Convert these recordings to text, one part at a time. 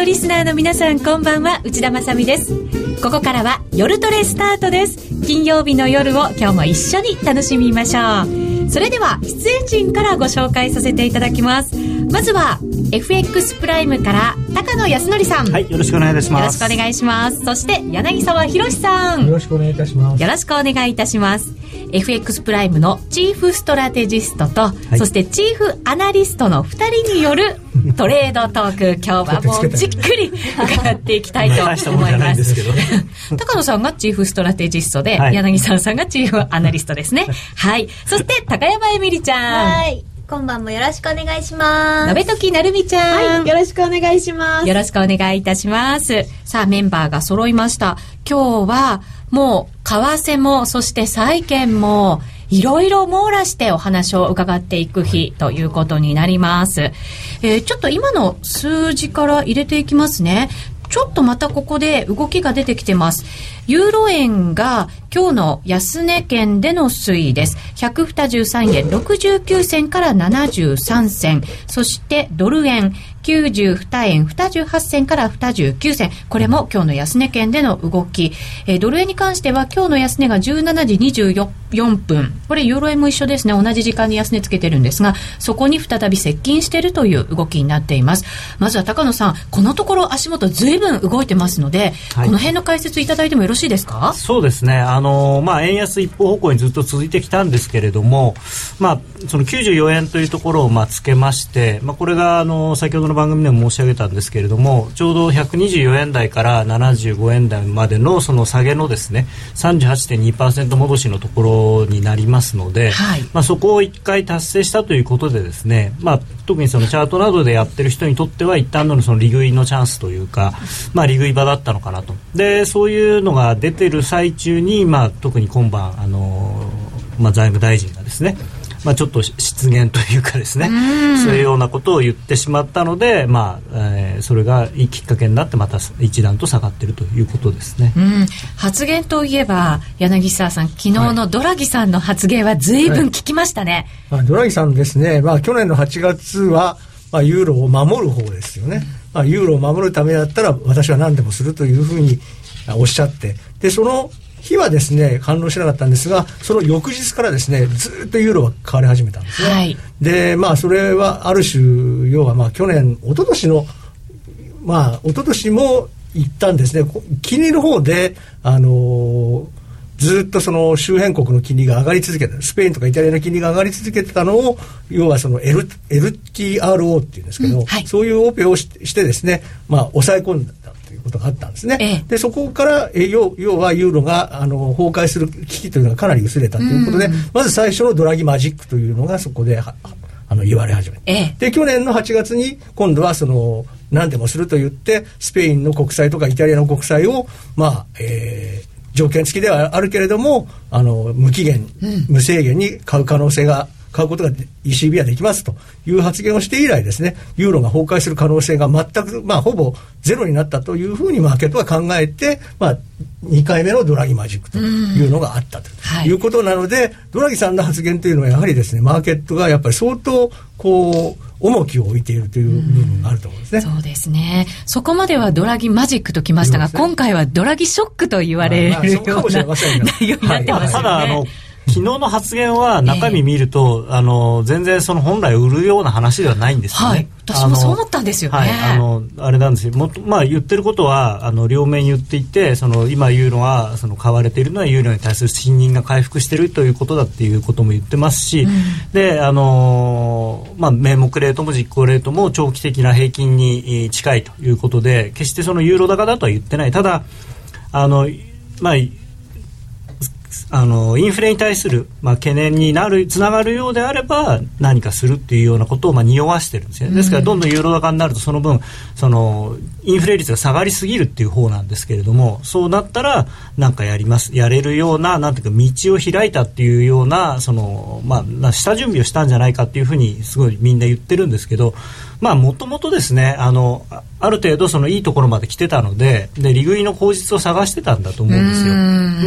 のリスナーの皆さんこんばんは。内田まさです。ここからは夜トレスタートです。金曜日の夜を今日も一緒に楽しみましょう。それでは出演陣からご紹介させていただきます。まずは FX プライムから高野康則さん。はいよろしくお願いいたします。よろしくお願いします。そして柳沢博さん。よろしくお願いいたします。よろしくお願いいたします。FX プライムのチーフストラテジストと、はい、そしてチーフアナリストの2人による トレードトーク今日はもうじっくり伺っていきたいと思います高野さんがチーフストラテジストで、はい、柳沢さんがチーフアナリストですね はいそして高山えみりちゃんはい今晩もよろしくお願いします。鍋時なるみちゃん、はい。よろしくお願いします。よろしくお願いいたします。さあ、メンバーが揃いました。今日は、もう、為替も、そして債券も、いろいろ網羅してお話を伺っていく日ということになります。えー、ちょっと今の数字から入れていきますね。ちょっとまたここで動きが出てきてます。ユーロ円が今日の安値圏での推移です。123円69銭から73銭。そしてドル円92円28銭から29銭。これも今日の安値圏での動き。えー、ドル円に関しては今日の安値が17時24分。これユーロ円も一緒ですね。同じ時間に安値つけてるんですが、そこに再び接近しているという動きになっています。まずは高野さん、このところ足元ずいぶん動いてますので、はい、この辺の解説いただいてもよろしいですか？そうですね。あの、まあ、円安一方方向にずっと続いてきたんですけれども、まあ、その94円というところを、まあ、つけまして、まあ、これが、あの、先ほどの番組でも申し上げたんですけれどもちょうど124円台から75円台までのその下げのですね38.2%戻しのところになりますので、はい、まあ、そこを1回達成したということでですね、まあ、特にそのチャートなどでやってる人にとっては一旦のその利食いのチャンスというか、まあ、利食い場だったのかなと。でそういうのが出てる最中に、まあ、特に今晩あの、まあ、財務大臣がですねまあ、ちょっと失言というかですねそういうようなことを言ってしまったので、まあえー、それがいいきっかけになってまた一段と下がっているということですね、うん、発言といえば柳沢さん昨日のドラギさんの発言はずいぶん聞きましたね、はい。はい、ドラギさんですね、まあ、去年の8月は、まあ、ユーロを守る方ですよね、まあ、ユーロを守るためだったら私は何でもするというふうにおっしゃって。でその日はですね反応しなかったんですがその翌日からですねずっとユーロは買われ始めたんですね、はい、でまあそれはある種要はまあ去年一昨年のまあ一昨年も言ったんですね。金利の方であのーずっとその周辺国の金利が上がり続けたスペインとかイタリアの金利が上がり続けてたのを要はその、L、LTRO っていうんですけど、うんはい、そういうオペをしてですね、まあ、抑え込んだいうことがあったんですね。ええ、でそこからえ要要はユーロがあの崩壊する危機というのがかなり薄れたということで、まず最初のドラギマジックというのがそこであの言われ始めた、え、で去年の8月に今度はその何でもすると言ってスペインの国債とかイタリアの国債をまあえー条件付きではあるけれどもあの無期限、うん、無制限に買う可能性が買うことが ECB はできますという発言をして以来ですね、ユーロが崩壊する可能性が全く、まあ、ほぼゼロになったというふうにマーケットは考えて、まあ、2回目のドラギマジックというのがあったということなので、はい、ドラギさんの発言というのはやはりですね、マーケットがやっぱり相当こう、重きを置いているという部分があると思うんですね。そうですね。そこまではドラギマジックときましたが、ね、今回はドラギショックと言われるような、内容になってますよね。ただあの昨日の発言は中身見ると、えー、あの全然その本来売るような話ではないんですよね。はい、私もそう思ったんですよね。はい、あのあれなんですよ。もまあ言ってることはあの両面言っていて、その今言うのはその買われているのはユーロに対する信任が回復しているということだっていうことも言ってますし、うん、であのまあ名目レートも実行レートも長期的な平均に近いということで、決してそのユーロ高だとは言ってない。ただあのまああのインフレに対する、まあ、懸念になるつながるようであれば何かするっていうようなことを、まあ、匂わしてるんですよね。ですからどんどんユーロ高になるとその分そのインフレ率が下がりすぎるっていう方なんですけれどもそうなったら何かやります。やれるようななんていうか道を開いたっていうようなその、まあ、下準備をしたんじゃないかっていうふうにすごいみんな言ってるんですけどまあもともとですねあのある程度そのいいところまで来てたのでで利食いの口実を探してたんだと思うんですよ。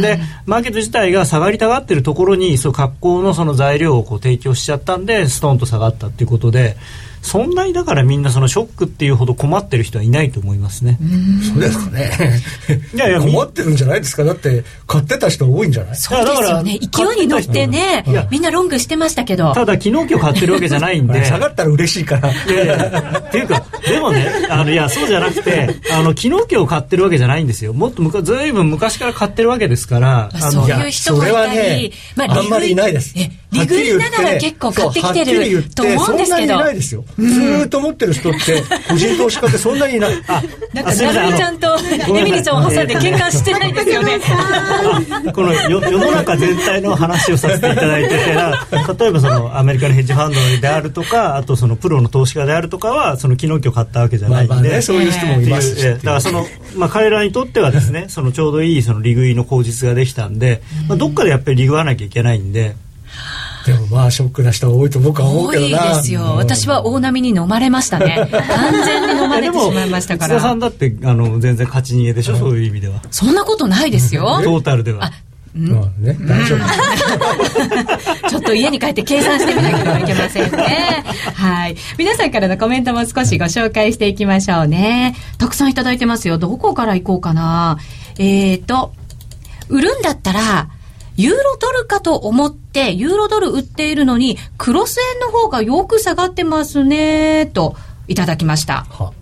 でマーケット自体が下がりたがってるところにそう格好のその材料をこう提供しちゃったんでストンと下がったっていうことでそんなにだからみんなそのショックっていうほど困ってる人はいないと思いますね。そうですかね。いやいやみ困ってるんじゃないですか。だって買ってた人多いんじゃない？そうですよね。勢いに乗ってねいや、みんなロングしてましたけど。ただ昨日今日買ってるわけじゃないんで。下がったら嬉しいから。いやいやっていうか、でもね、あの、いや、そうじゃなくて、あの、昨日今日買ってるわけじゃないんですよ。もっとむか、ずいぶん昔から買ってるわけですから、まあそういう人もいたり、いやそれはねあんまりいないですえ利食いながら結構買ってきてると思うんですけど。そんなにいないですよ。ずーっと持ってる人って、個人投資家ってそんなにいない。あ、なんか、なるみちゃんとエミリちゃんを挟んで喧嘩してないですよね。この世世の中全体の話をさせていただいてて例えばそのアメリカのヘッジファンドであるとかあとそのプロの投資家であるとかはその昨日今日買ったわけじゃないんで、まあまあね、そういう人もいますし。だからその、まあ、彼らにとってはですねそのちょうどいいその利食いの口実ができたんで、まあ、どっかでやっぱり利食わなきゃいけないんで。でもまあショックな人が多いと僕は思う多いけどな。ですよ。うん私は大波に飲まれましたね。完全に飲まれてしまいましたか津田さんら。だってあの全然勝ち逃げでしょ、そういう意味ではそんなことないですよ。トータルではあまあね、大丈夫。ちょっと家に帰って計算してみなければいけませんね。はい。皆さんからのコメントも少しご紹介していきましょうね。たくさんいただいてますよ。どこから行こうかな。えーと、売るんだったら、ユーロドルかと思って、ユーロドル売っているのに、クロス円の方がよく下がってますね、と、いただきました。は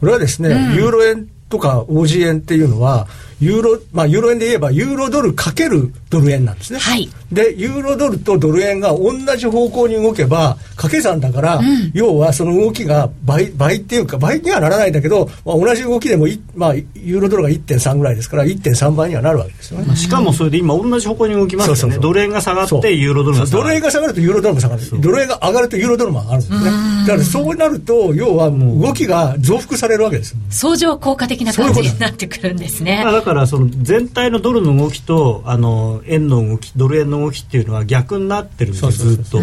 これはですね、ユーロ円とか OG 円っていうのは、ユーロ、まあ、ユーロ円で言えば、ユーロドルかけるドル円なんですね。はい。で、ユーロドルとドル円が同じ方向に動けば、掛け算だから、要はその動きが倍、倍っていうか、倍にはならないんだけど、まあ、同じ動きでもい、まあ、ユーロドルが1.3ぐらいですから、1.3倍にはなるわけですよね。まあしかもそれで今同じ方向に動きますよね。そうそうそう。ドル円が下がってユーロドルが下ドがる。ル円が下がるとユーロドルも下がる。ドル円が上がるとユーロドルも上がるんですね。だからそうなると要はもう動きが増幅されるわけですよ。相乗効果的な感じになってくるんですね。まあ。だからその全体のドルの動きとあの円の動きドル円の動きっていうのは逆になってるんですよそうそうずっと。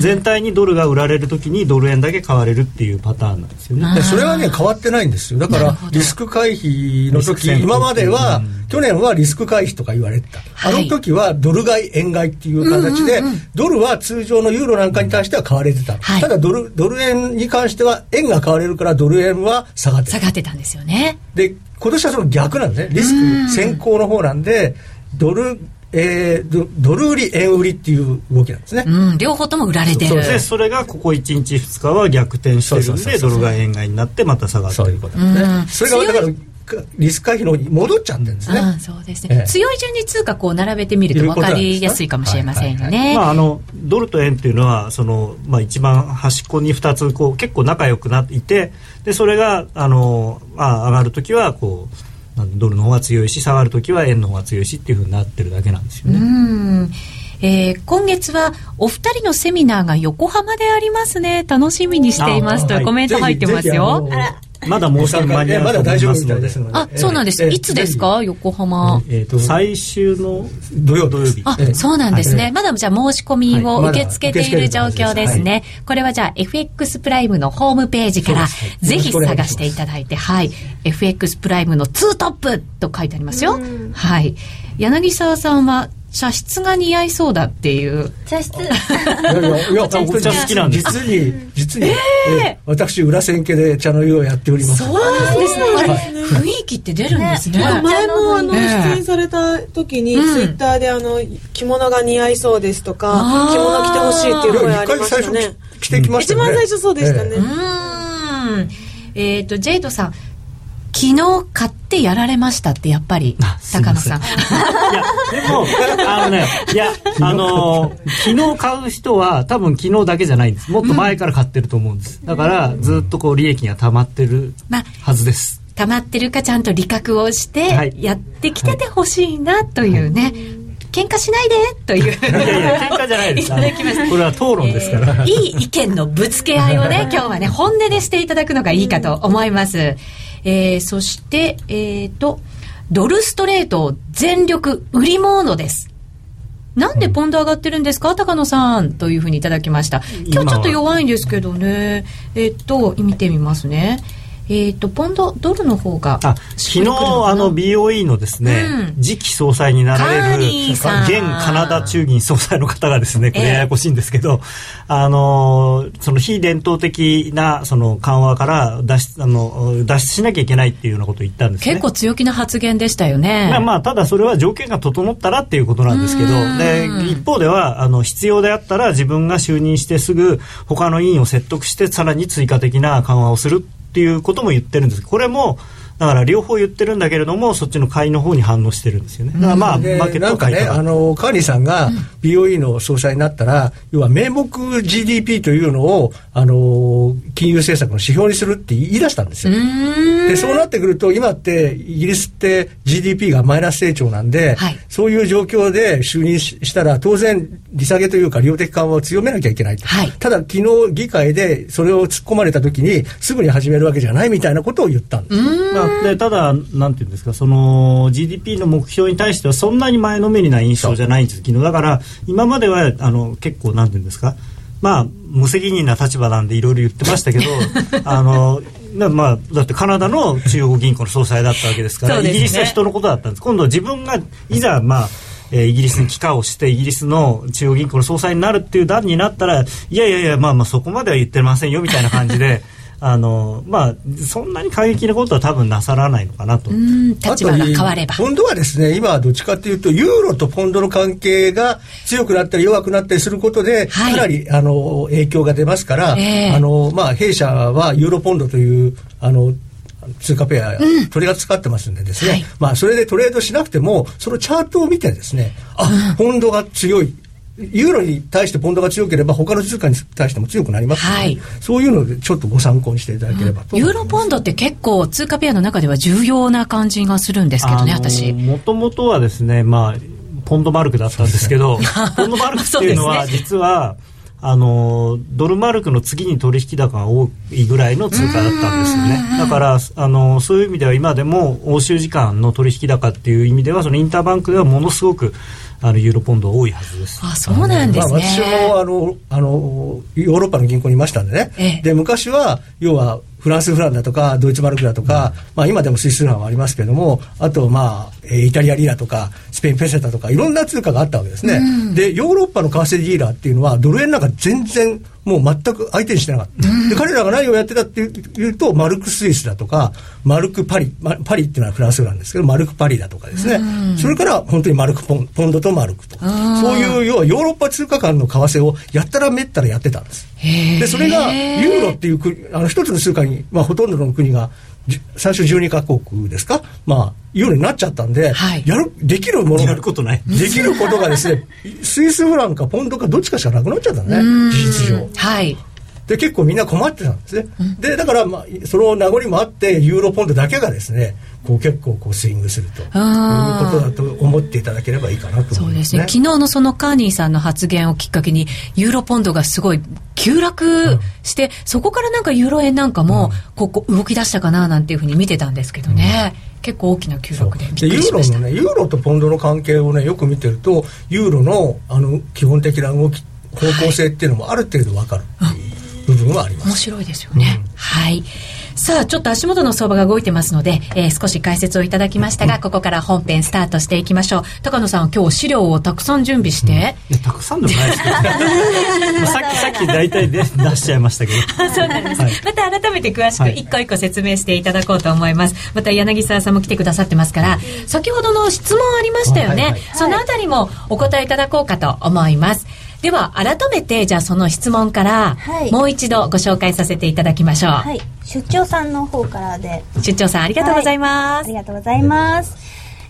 全体にドルが売られるときにドル円だけ買われるっていうパターンなんですよね。でそれはね変わってないんですよ。だからリスク回避の時今までは、うん去年はリスク回避とか言われてた、はい。あの時はドル買い円買いっていう形で、ドルは通常のユーロなんかに対しては買われてた、はい。ただドルドル円に関しては円が買われるからドル円は下がって下るがってたんですよね。で今年はその逆なんですね。リスク先行の方なんでドル、えードドル売り円売りっていう動きなんですね、うん、両方とも売られてる。でそれがここ1日2日は逆転してるそうんそうそうそう。でドルが円買いになってまた下がってる。ことなんですね、うん。それがだからリスク回避の方に戻っちゃってるんですね、ああそうですね、ええ。強い順に通貨こう並べてみると分かりやすいかもしれませんよね。まあ、あのドルと円っていうのはその、まあ、一番端っこに2つこう結構仲良くなっていてでそれがあの、まあ、上がるときはこうドルの方が強いし下がるときは円の方が強いしっていうふうになってるだけなんですよね。うん。えー今月はお二人のセミナーが横浜でありますね。楽しみにしていますというあコメント入ってますよ。あのまだもうすぐ間に合うまと思だ大丈夫みいますので。あそうなんです、ええ。いつですか？横浜、えーと最終の土曜土曜日。あ、ええ。そうなんですね。はい。まだじゃあ申し込みをはい。受け付けている状況です。ね。まこれはじゃあ FX プライムのホームページからぜひ探していただいて、はい。FX プライムの2トップと書いてありますよ。はい。柳沢さんは茶室が似合いそうだっていう。茶室。いやいやいや茶お茶好きなんです実に実に、ええ私裏千家で茶の湯をやっておりますそうなんですね。あれ、雰囲気って出るんですね。ね前もあのええ出演された時に、うんツイッターであの着物が似合いそうですとか着物着てほしいっていう声ありま一回最初したね着てきましたよね一番最初そうでしたね、えうーん。えっ、と、ジェイドさん。昨日買ってやられましたってやっぱり高野さん。いやでもあのねいや あの昨日買う人は多分昨日だけじゃないんです。もっと前から買ってると思うんです、だからずっとこう利益が溜まってる。まあはずです、溜まってるかちゃんと理覚をしはい。てやってきててほしいなというね、喧嘩しないでという。いやいや喧嘩じゃないです。いただきましたこれは討論ですから、えーいい意見のぶつけ合いをね今日はね本音でしていただくのがいいかと思います、えーそしてえっ、とドルストレート全力売りモードです。なんでポンド上がってるんですか？高野さん。というふうにいただきました。今日ちょっと弱いんですけどね。えっと見てみますねえっ、と、ポンド、ドルの方が。あ昨日、あの、BOE のですね、うん、次期総裁になられる、現カナダ中銀総裁の方がですね、これややこしいんですけど、えー、あの、その非伝統的な、その緩和から脱出、あの、脱出しなきゃいけないっていうようなことを言ったんですね。結構強気な発言でしたよね。まあ、まあ、ただそれは条件が整ったらっていうことなんですけど、で、一方では、あの、必要であったら自分が就任してすぐ、他の委員を説得して、さらに追加的な緩和をするっていうことも言ってるんです。これもだから両方言ってるんだけれどもそっちの買いの方に反応してるんですよね。だからまあ、マーケット買いねあのカーニーさんが BOE の総裁になったら、要は名目 GDP というのをあの金融政策の指標にするって言い出したんですよ。でそうなってくると今ってイギリスって GDP がマイナス成長なんで、はい、そういう状況で就任したら当然利下げというか量的緩和を強めなきゃいけない、はい、ただ昨日議会でそれを突っ込まれた時にすぐに始めるわけじゃないみたいなことを言ったんです、まあ、でただなんていうんですかその GDP の目標に対してはそんなに前のめりな印象じゃないんです昨日。だから今まではあの結構なんていうんですかまあ無責任な立場なんでいろいろ言ってましたけど あのまあ、だってカナダの中央銀行の総裁だったわけですから、ね、イギリスは人のことだったんです。今度は自分がいざまあえー、イギリスに帰化をしてイギリスの中央銀行の総裁になるっていう段になったらいやいやいやまあまあそこまでは言ってませんよみたいな感じであのまあそんなに過激なことは多分なさらないのかなと。立場が変われば。本当はですね今はどっちかというとユーロとポンドの関係が強くなったり弱くなったりすることで、はい、かなりあの影響が出ますから、えー、あのまあ弊社はユーロポンドというあの通貨ペア、取り扱ってますんでですね、はい、まあそれでトレードしなくてもそのチャートを見てですねあ、ポンドが強いユーロに対してポンドが強ければ他の通貨に対しても強くなりますので、はい、そういうのでちょっとご参考にしていただければと、うん、ユーロポンドって結構通貨ペアの中では重要な感じがするんですけどね私。もともとはですねまあポンドマルクだったんですけど ポンドマルクっていうのは実は、あのドルマルクの次に取引高が多いぐらいの通貨だったんですよね。だからあのそういう意味では今でも欧州時間の取引高っていう意味ではそのインターバンクではものすごくあのユーロポンド多いはずです。あ、そうなんですね。まあ、私もあのあのヨーロッパの銀行にいましたんでね。ええ、で昔は要はフランスフランだとかドイツマルクだとか、うん、まあ今でもスイスフランはありますけれども、あとまあイタリアリラとかスペインペセタとかいろんな通貨があったわけですね。うん、でヨーロッパの為替ディーラーっていうのはドル円なんか全然もう全く相手にしてなかった。で、彼らが何をやってたっていうと、マルクスイスだとか、マルクパリ、パリっていうのはフランスなんですけど、マルクパリだとかですね。それから本当にマルクポンポンドとマルクと。そういう、要はヨーロッパ通貨間の為替をやったらめったらやってたんです。で、それがユーロっていう国、あの一つの通貨に、まあほとんどの国が最初12カ国ですか、まあ、ようになっちゃったんで、はい、やるできるものやることない。できることがですねスイスフランかポンドかどっちかしかなくなっちゃったね事実上。はい。で結構みんな困ってたんですね、うん、でだから、まあ、その名残もあってユーロポンドだけがですねこう結構こうスイングすると。いうことだと思っていただければいいかなと思います、ね、そうですね。昨日のそのカーニーさんの発言をきっかけにユーロポンドがすごい急落して、うん、そこからなんかユーロ円なんかもここ動き出したかななんていうふうに見てたんですけどね、うん、結構大きな急落ででユーロのねユーロとポンドの関係をねよく見てるとユーロのあの基本的な動き方向性っていうのもある程度わかる部分はあります、面白いですよね、うん、はいさあ、ちょっと足元の相場が動いてますので、えー、少し解説をいただきましたが、ここから本編スタートしていきましょう。高野さんは今日資料をたくさん準備して。うん、いや、たくさんでもないですけど、さっき、さっき大体で出しちゃいましたけど。そうなんです、はい、また改めて詳しく一個一個説明していただこうと思います。また柳沢さんも来てくださってますから、先ほどの質問ありましたよね。はいはい、そのあたりもお答えいただこうかと思います。では改めてじゃあその質問から、もう一度ご紹介させていただきましょう、はい、出張さんの方から。で出張さんありがとうございます、はい、ありがとうございます、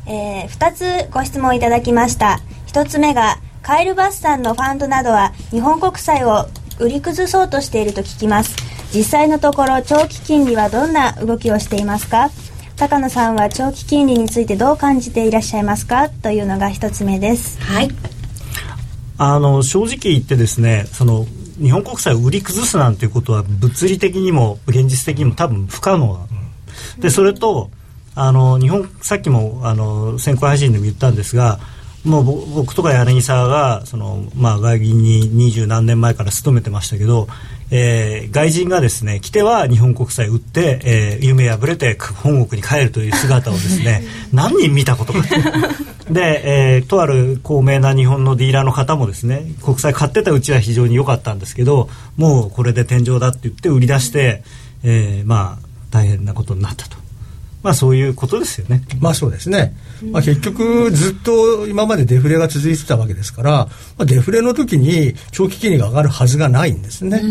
えー、2つご質問いただきました。1つ目がカエルバスさんのファンドなどは日本国債を売り崩そうとしていると聞きます。実際のところ長期金利はどんな動きをしていますか？高野さんは長期金利についてどう感じていらっしゃいますか？というのが一つ目です。はいあの正直言ってですねその日本国債を売り崩すなんていうことは物理的にも現実的にも多分不可能でそれとあの日本さっきもあの先行配信でも言ったんですがもうぼ僕とか柳沢がその、まあ、外銀に二十何年前から勤めてましたけど、えー外人がですね来ては日本国債売って、えー夢破れて本国に帰るという姿をですね 何人見たことかで、えーとある高名な日本のディーラーの方もですね国債買ってたうちは非常に良かったんですけどもうこれで天井だって言って売り出して、えーまあ大変なことになったと。まあそういうことですよね。まあそうですね、まあ、結局ずっと今までデフレが続いてたわけですから、まあ、デフレの時に長期金利が上がるはずがないんですね。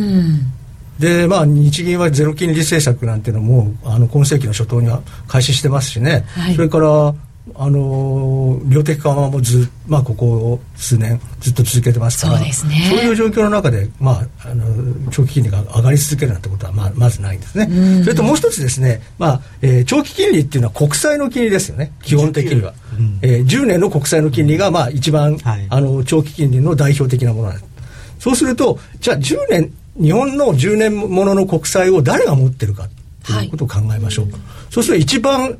でまあ、日銀はゼロ金利政策なんていうのもあの今世紀の初頭には開始してますしね、はいそれからあの量的緩和もず、まあ、ここ数年ずっと続けてますからそうですね。そういう状況の中で、まあ、あの長期金利が上がり続けるなんてことはまあまずないんですね、それともう一つですね、まあえー長期金利っていうのは国債の金利ですよね基本的には、うんえー10年の国債の金利がまあ一番、はい。あの長期金利の代表的なものなんです。そうするとじゃあ10年日本の10年ものの国債を誰が持ってるかということを考えましょう、そうすると一番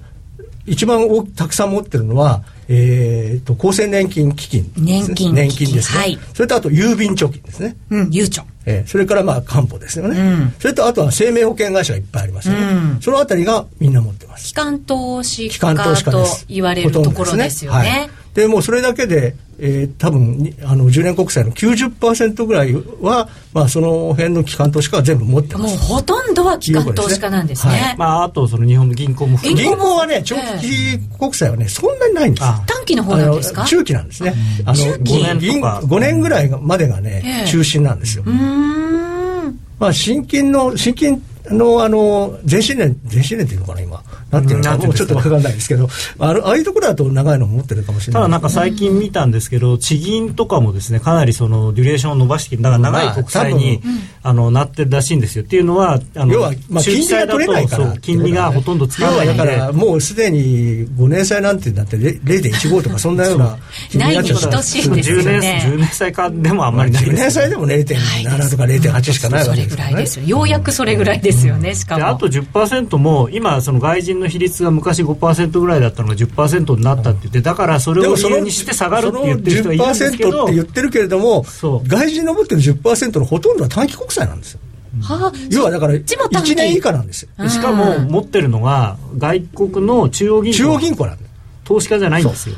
一番多たくさん持ってるのは、えー、と厚生年金基金ね、年金年金ですね、はい。それとあと郵便貯金ですね、うん、ゆうちょ。えーそれからまあ官報ですよね、うん。それとあとは生命保険会社がいっぱいありますよね、うん。そのあたりがみんな持ってます。機関投資機関家投資家と言われるところですよほとんどね。はいでもうそれだけで、えー多分にあの10年国債の90%ぐらいは、まあ、その辺の機関投資家は全部持ってます。もうほとんどは機関投資家なんですはね。まああとその日本の銀行も銀銀行はねええ。長期国債はねそんなにないんです短期の方なんですか？あの中期なんですね。あの中期？5年五年とか5年ぐらいまでがね、ええ。中心なんですよ。うーん。まあ新金の新金のあの前新年前新年っていうのかな今。なんていうのかもうちょっとわかんないですけど。あのああいうところだと長いの持ってるかもしれない。ただなんか最近見たんですけど、地銀とかもですねかなりそのデュレーションを伸ばしてきてだから長い国債に、あのなってるらしいんですよ。っていうのはあの要はまあ金利が取れないから。金利がほとんどつか要ないんで。はだからもうすでに5年債なんてなってれ0.15とか そんなような金利になっちゃった。ないに等しいんですよ10ね年10年債かでもあんまりない10です年債でも0.7とか0.8しかないわそれぐけですからね。らいですよ。ようやくそれぐらいですよね、しかも。であと10%も今その外人の比率が昔5%ぐらいだったのが10%になったって言ってだからそれを理由にして下がるって言ってる人がいるんですけその10%どって言ってるけれども外人の持ってる10%のほとんどは短期国債なんですよ。はあ、要はだからそっちも短期。1年以下なんですよ。でしかも持ってるのが外国の中央銀行。中央銀行なんだよ。投資家じゃないんですよ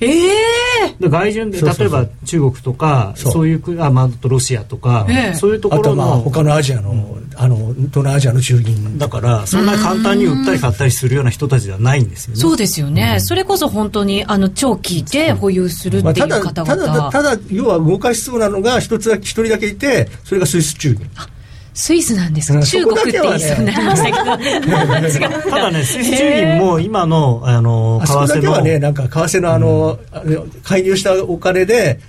ええで外順で例えば中国とかそう。そういう国あ、まあ、あとロシアとか、ええ。そういうとこあとまあろの他のアジアの、あの東南アジアの中銀だか。らそんなに簡単に売ったり買ったりするような人たちではないんですよね。そうですよね、それこそ本当にあの長期で保有するっまあ、ていただう方ただ々、ただ要は動かしそうなのが一つだけ一人だけいてそれがスイス中銀スイスなんです。か、うん。中国って言いそうになりましたけど、ただね、スイス中銀も今の、あの、あそこだ為替の、けはねなんか為替のあの、介入したお金で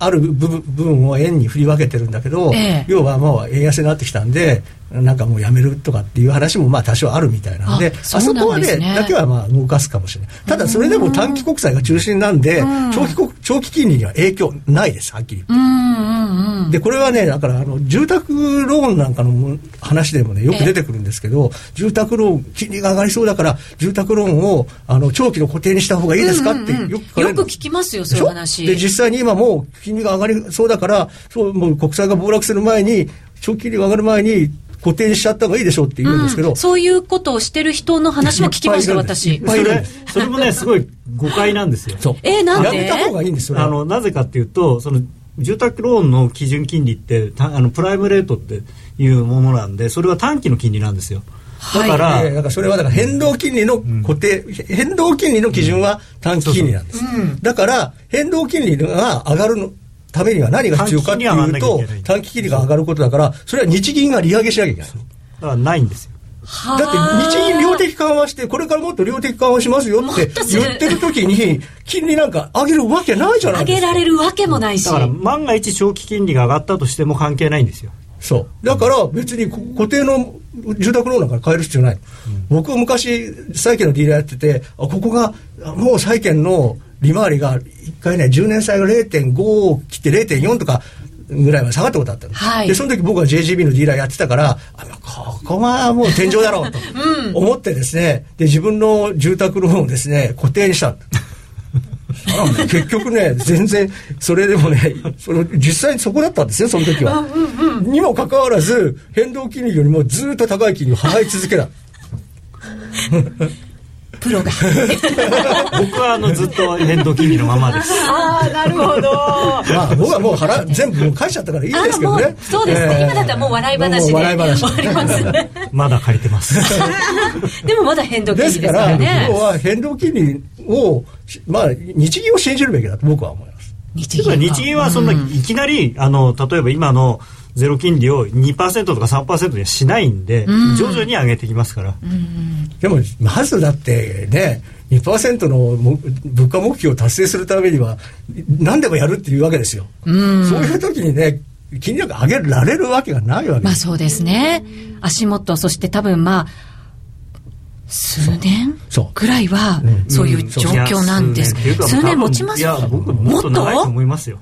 ある部分部分を円に振り分けてるんだけど、ええ。要はもう円安になってきたんでなんかもうやめるとかっていう話もまあ多少あるみたいなんでああそこはね。だけはまあ動かすかもしれない。ただそれでも短期国債が中心なんで長期国長期金利には影響ないですはっきり言って。うんうんうん。でこれはねだからあの住宅ローンなんかのも話でもねよく出てくるんですけど住宅ローン金利が上がりそうだから住宅ローンをあの長期の固定にした方がいいですかってうんうん。よく聞きますよそういう話。で実際に今もう金利が上がりそうだからそうもう国債が暴落する前に長期金利が上がる前に固定にしちゃった方がいいでしょうって言うんですけど、うん。そういうことをしてる人の話も聞きました私。それ、それもね、すごい誤解なんですよ。そう。えーなんで？やめた方がいいんですそれはあの、なぜかっていうと、その、住宅ローンの基準金利って、たあの、プライムレートっていうものなんで、それは短期の金利なんですよ。だから、ええだからそれはだから変動金利の固定、変動金利の基準は短期金利なんです、だから変動金利が上がるのためには何が必要かっていうと短期金利が上がることだからそれは日銀が利上げしなきゃいけないだからないんですよ。はあだって日銀量的緩和してこれからもっと量的緩和しますよって言ってる時に金利なんか上げるわけないじゃないですか上げられるわけもないしだから、万が一長期金利が上がったとしても関係ないんですよ。そう。だから別にこ固定の住宅ローンなんか買える必要ない。僕は昔、債券のディーラーやってて、あここが、あもう債券の利回りが、一回ね、10年債が0.5を切って0.4とかぐらいまで下がったことあったの。はい。で、その時僕は JGB のディーラーやってたから、あここがもう天井だろうと思ってですね、で、自分の住宅ローンをですね、固定にした結局ね全然それでもねその実際にそこだったんですよその時は、にもかかわらず変動金利よりもずっと高い金利を払い続けたプロが。僕はあのずっと変動金利のままです。ああなるほど。まあ僕はもう払全部もう返しちゃったからいいですけどね。そうですね、えー今だったらもう笑い話で笑い話。終わりますね。まだ借りてます。でもまだ変動金利ですかかららね要は変動金利をまあ日銀を信じるべきだと僕は思います。日銀は。日銀はそんないきなり、あの例えば今のゼロ金利を2%とか3%にはしないんで、徐々に上げてきますから、でもまずだってね2%のも物価目標を達成するためには何でもやるっていうわけですよ。そういう時にね金利なんか上げられるわけがないわけです。まあそうですね。足元そして多分まあ数年そう。くらいはうん。そういう状況なんです。数年持ちます？いや僕もっと長いと思いますよ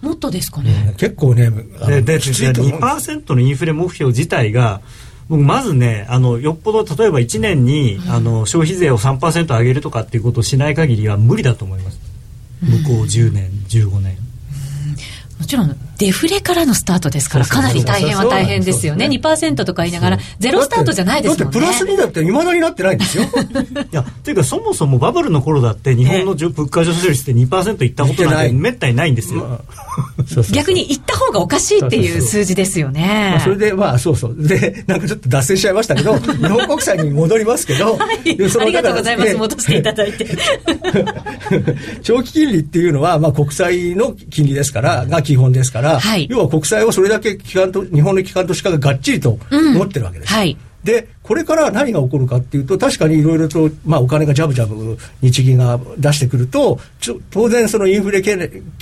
もっとですかね。結構ねでできついと思うんです。2%のインフレ目標自体が僕まずねあのよっぽど例えば1年に、あの消費税を3%上げるとかっていうことをしない限りは無理だと思います。向こう10年15年もちろんデフレからのスタートですからかなり大変は大変ですよね。2%とか言いながらゼロスタートじゃないですもんね。だってプラスにだっていまだになってないんですよ。いやというかそもそもバブルの頃だって日本の物価上昇率って2%いったことなんてめったにないんですよ、逆に言った方がおかしいっていう数字ですよね。まあ、それでまあそうそう。でなんかちょっと脱線しちゃいましたけど 日本国債に戻りますけど、でそのありがとうございます。ね戻していただいて。長期金利っていうのは、まあ、国債の金利ですからが基本ですから、はい。要は国債をそれだけ機関と日本の機関投資家ががっちりと持ってるわけです、はい。でこれから何が起こるかっていうと確かにいろいろと、まあ、お金がジャブジャブ日銀が出してくるとちょ当然そのインフレ期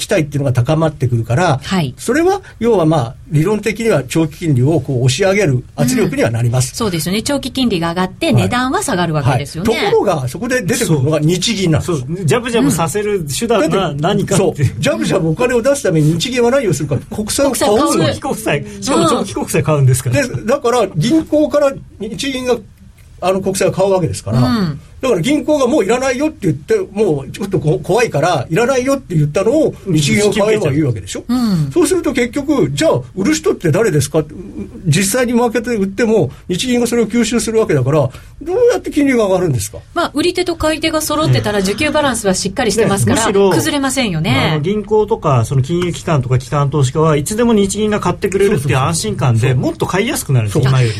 待っていうのが高まってくるから、はい。それは要はまあ理論的には長期金利をこう押し上げる圧力にはなります。そうですよね。長期金利が上がって値段は下がるわけですよね、はい、ところがそこで出てくるのが日銀なんです。そう。ジャブジャブさせる手段が何かそうっていう、ジャブジャブお金を出すために日銀は何をするか国債を買うん国債を買うですよ。長期国債。しかも長期国債買うんですから、でだから銀行から日銀があの国債を買うわけですから、うん。だから銀行がもういらないよって言ってもうちょっとこ怖いからいらないよって言ったのを日銀を買えばいいわけでしょ、ん。そうすると結局じゃあ売る人って誰ですか？ってう実際にマーケットで売っても日銀がそれを吸収するわけだからどうやって金利が上がるんですか？まあ、売り手と買い手が揃ってたら需給バランスはしっかりしてますから、ね崩れませんよあねの。銀行とかその金融機関とか機関投資家はいつでも日銀が買ってくれるっていう安心感でもっと買いやすくなるんですそう。今より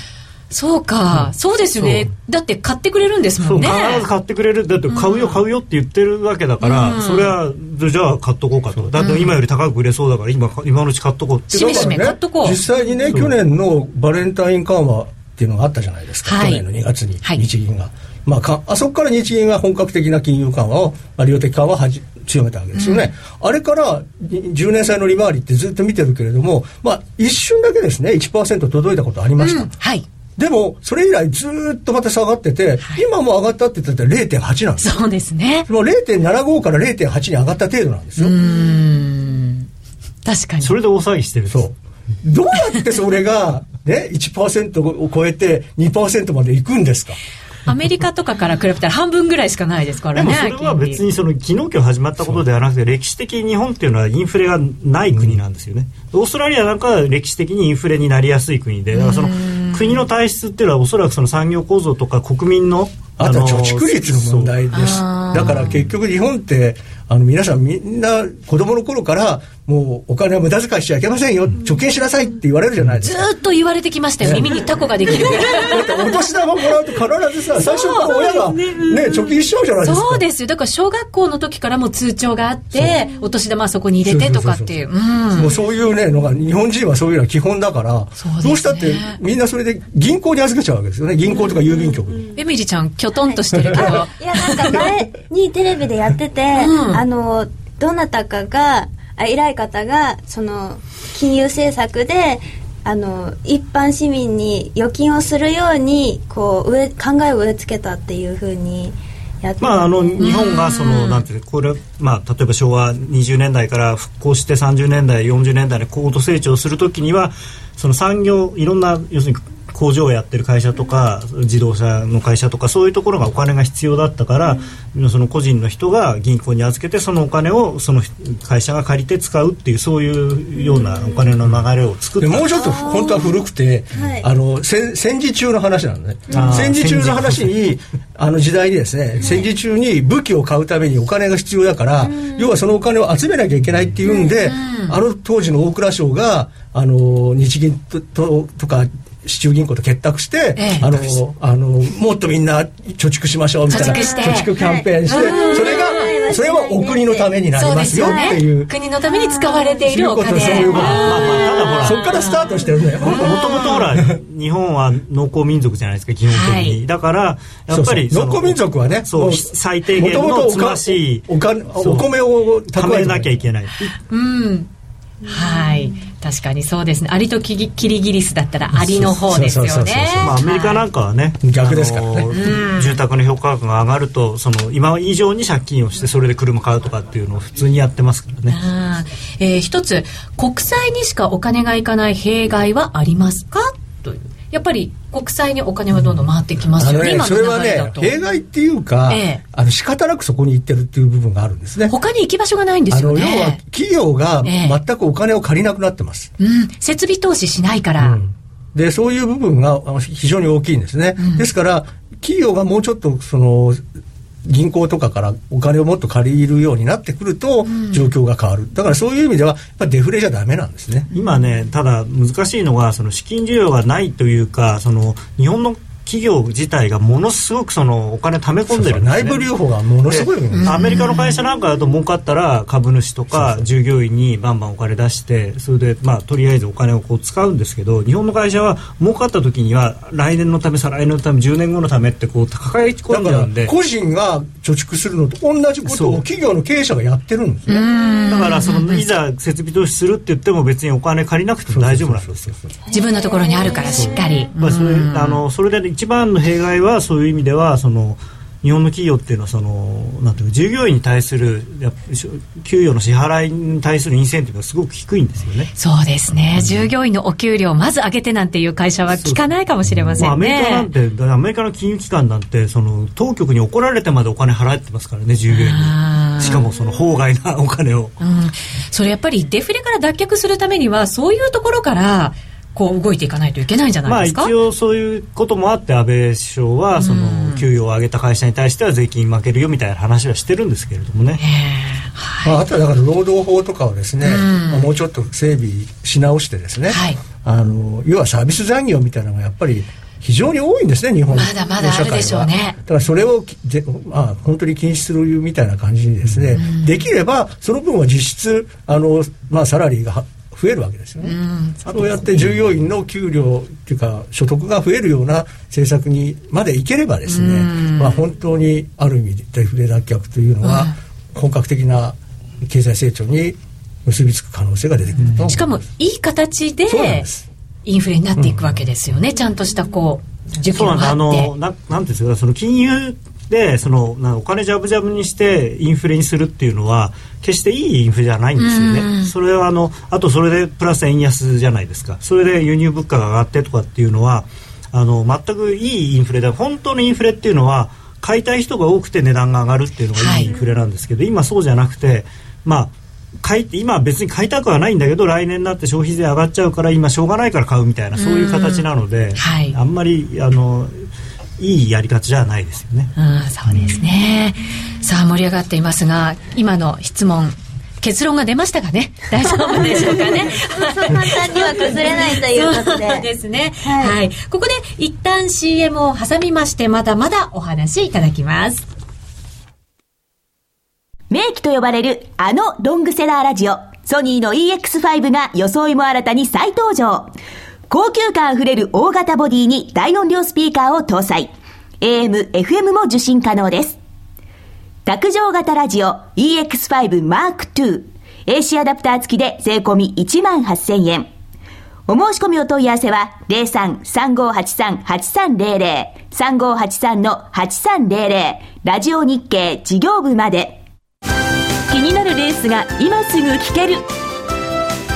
そうか、そうですよね。だって買ってくれるんですもんね。必ず買ってくれる。だって買うよ買うよって言ってるわけだから、それはじゃあ買っとこうかと。だって今より高く売れそうだから今今のうち買っとこうって。しめしめ買っとこう。実際にね去年のバレンタイン緩和っていうのがあったじゃないですか、はい。去年の2月にはい。日銀が、まあ、かあそこから日銀が本格的な金融緩和を、まあ、量的緩和をはじ強めたわけですよね、あれからに10年債の利回りってずっと見てるけれども、まあ、一瞬だけですね。1%届いたことありました、うん。はい。でもそれ以来ずっとまた下がってて、今も上がったって言ったら0.8なんですよそうですね。もう0.75から0.8に上がった程度なんですよ、うん。確かに。それで大騒ぎしてるそう。どうやってそれが、ね、1%を超えて2%までいくんですか？アメリカとかから比べたら半分ぐらいしかないですからね。でもそれは別にその昨日今日始まったことではなくて歴史的に日本っていうのはインフレがない国なんですよね、オーストラリアなんかは歴史的にインフレになりやすい国でだからその国の体質っていうのはおそらくその産業構造とか国民のあとはの貯蓄率の問題です。だから結局日本って、あの皆さんみんな子供の頃からもうお金は無駄遣いしちゃいけませんよ、貯金しなさいって言われるじゃないですずか。ーっと言われてきましたよ。耳にタコができるぐら い。だってお年玉もらうと必ずさ、最初から親がね、貯金しちゃうじゃないですか。そうですよ。だから小学校の時からもう通帳があって、お年玉はそこに入れてとかっていう。うん。もうそういうねのが日本人はそういうのは基本だからそうですねどうしたってみんなそれで銀行に預けちゃうわけですよね銀行とか郵便局に。エミリちゃん、きょとんとしてるけど。いやなんか前にテレビでやってて、うんあのどなたかがあ偉い方がその金融政策であの一般市民に預金をするようにこう植え考えを植え付けたっていうふうにやってたまあ、あの日本がそのなんていうのこれ、まあ、例えば昭和20年代から復興して30年代40年代で高度成長するときにはその産業いろんな要するに工場をやってる会社とか自動車の会社とかそういうところがお金が必要だったから、その個人の人が銀行に預けてそのお金をその会社が借りて使うっていうそういうようなお金の流れを作ってもうちょっと本当は古くて、あの戦戦時中の話なんね。戦時中の話にあの時代にですね、戦時中に武器を買うためにお金が必要だから、要はそのお金を集めなきゃいけないっていうんで、あの当時の大蔵省があの日銀とととか市中銀行と結託して、ええ、あのあのもっとみんな貯蓄しましょうみたいな。貯蓄キャンペーンして、はい、それがそれはお国のためになりますよっていう、国のために使われているお金。そういうことまあまあただほら。そこからスタートしてるねもともとほら日本は農耕民族じゃないですか基本的に、はい、だからやっぱり農耕民族はねそう最低限のつまし。いお金お米を貯めなきゃいけない。うんはい。確かにそうですね。アリとキリギリスだったらアリの方ですよね。アメリカなんかはね、逆ですか。らね住宅の評価額が上がるとその今以上に借金をしてそれで車買うとかっていうのを普通にやってますからね、えー、一つ国債にしかお金がいかない弊害はありますか？というやっぱり国債にお金はどんどん回ってきますよね、ねそれはね、弊害っていうか、ええ、あの仕方なくそこに行ってるっていう部分があるんですね。他に行き場所がないんですよね。要は企業が全くお金を借りなくなってます。え、うん、設備投資しないから。うんで、そういう部分が非常に大きいんですね。うん、ですから、企業がもうちょっと、その、銀行とかからお金をもっと借りるようになってくると、状況が変わる、だからそういう意味では、やっぱりデフレじゃだめなんですね。今ね、ただ難しいのが、その資金需要がないというか、その日本の企業自体がものすごくそのお金貯め込んでる、ね、内部留保がものすごい、アメリカの会社なんかだと儲かったら株主とか従業員にバンバンお金出してそれでまあとりあえずお金をこう使うんですけど日本の会社は儲かった時には来年のため再来年のため10年後のためってこう抱え込んじゃうんで。個人が貯蓄するのと同じことを企業の経営者がやってるんですねだからそのいざ設備投資するって言っても別にお金借りなくても大丈夫なんですよ。自分のところにあるからしっかり。まあそれあのそれで一番の弊害はそういう意味ではその日本の企業っていうのはそのなんていう従業員に対するや給与の支払いに対するインセンティブがすごく低いんですよね。そうですね。うん、従業員のお給料をまず上げてなんていう会社は聞かないかもしれませんね。アメリカなんてアメリカの金融機関なんてその当局に怒られてまでお金払ってますからね従業員に。しかもその法外なお金を。うん、それやっぱりデフレから脱却するためにはそういうところからこう動いていかないといけないんじゃないですか、まあ、一応そういうこともあって安倍首相はその給与を上げた会社に対しては税金負けるよみたいな話はしてるんですけれどもね、はい、まあ、あとはだから労働法とかをですね、まあ、もうちょっと整備し直してですね、はい、あの要はサービス残業みたいなのがやっぱり非常に多いんですね日本の社会はまだまだあるでしょうね。だからそれをまあ、本当に禁止するみたいな感じにですね、できればその分は実質あの、まあ、サラリーが増えるわけですよね。そうやって従業員の給料っていうか所得が増えるような政策にまでいければですね、まあ、本当にある意味デフレ脱却というのは本格的な経済成長に結びつく可能性が出てくるとしかもいい形でインフレになっていくわけですよね、うん、ちゃんとしたこう需給があって。あのななんですかその金融でそのお金ジャブジャブにしてインフレにするっていうのは決していいインフレじゃないんですよね。それはあのあとそれでプラス円安じゃないですか。それで輸入物価が上がってとかっていうのはあの全くいいインフレで本当のインフレっていうのは買いたい人が多くて値段が上がるっていうのがいいインフレなんですけど、はい、今そうじゃなくてまあ買い今別に買いたくはないんだけど来年になって消費税上がっちゃうから今しょうがないから買うみたいなそういう形なので、はい、あんまりあのいいやり方じゃないですよね。うん、そうですね。さあ盛り上がっていますが、今の質問結論が出ましたかね？大丈夫でしょうかね？そう簡単には崩れないということで。ですね、はい。はい。ここで一旦 CM を挟みまして、まだまだお話いただきます。名機と呼ばれるあのロングセラーラジオ、ソニーの EX5 が装いも新たに再登場。高級感あふれる大型ボディに大音量スピーカーを搭載。AM、FM も受信可能です。卓上型ラジオ EX5 Mark II。AC アダプター付きで税込み1万8000円。お申し込みお問い合わせは03-3583-8300 3583-8300ラジオ日経事業部まで気になるレースが今すぐ聞ける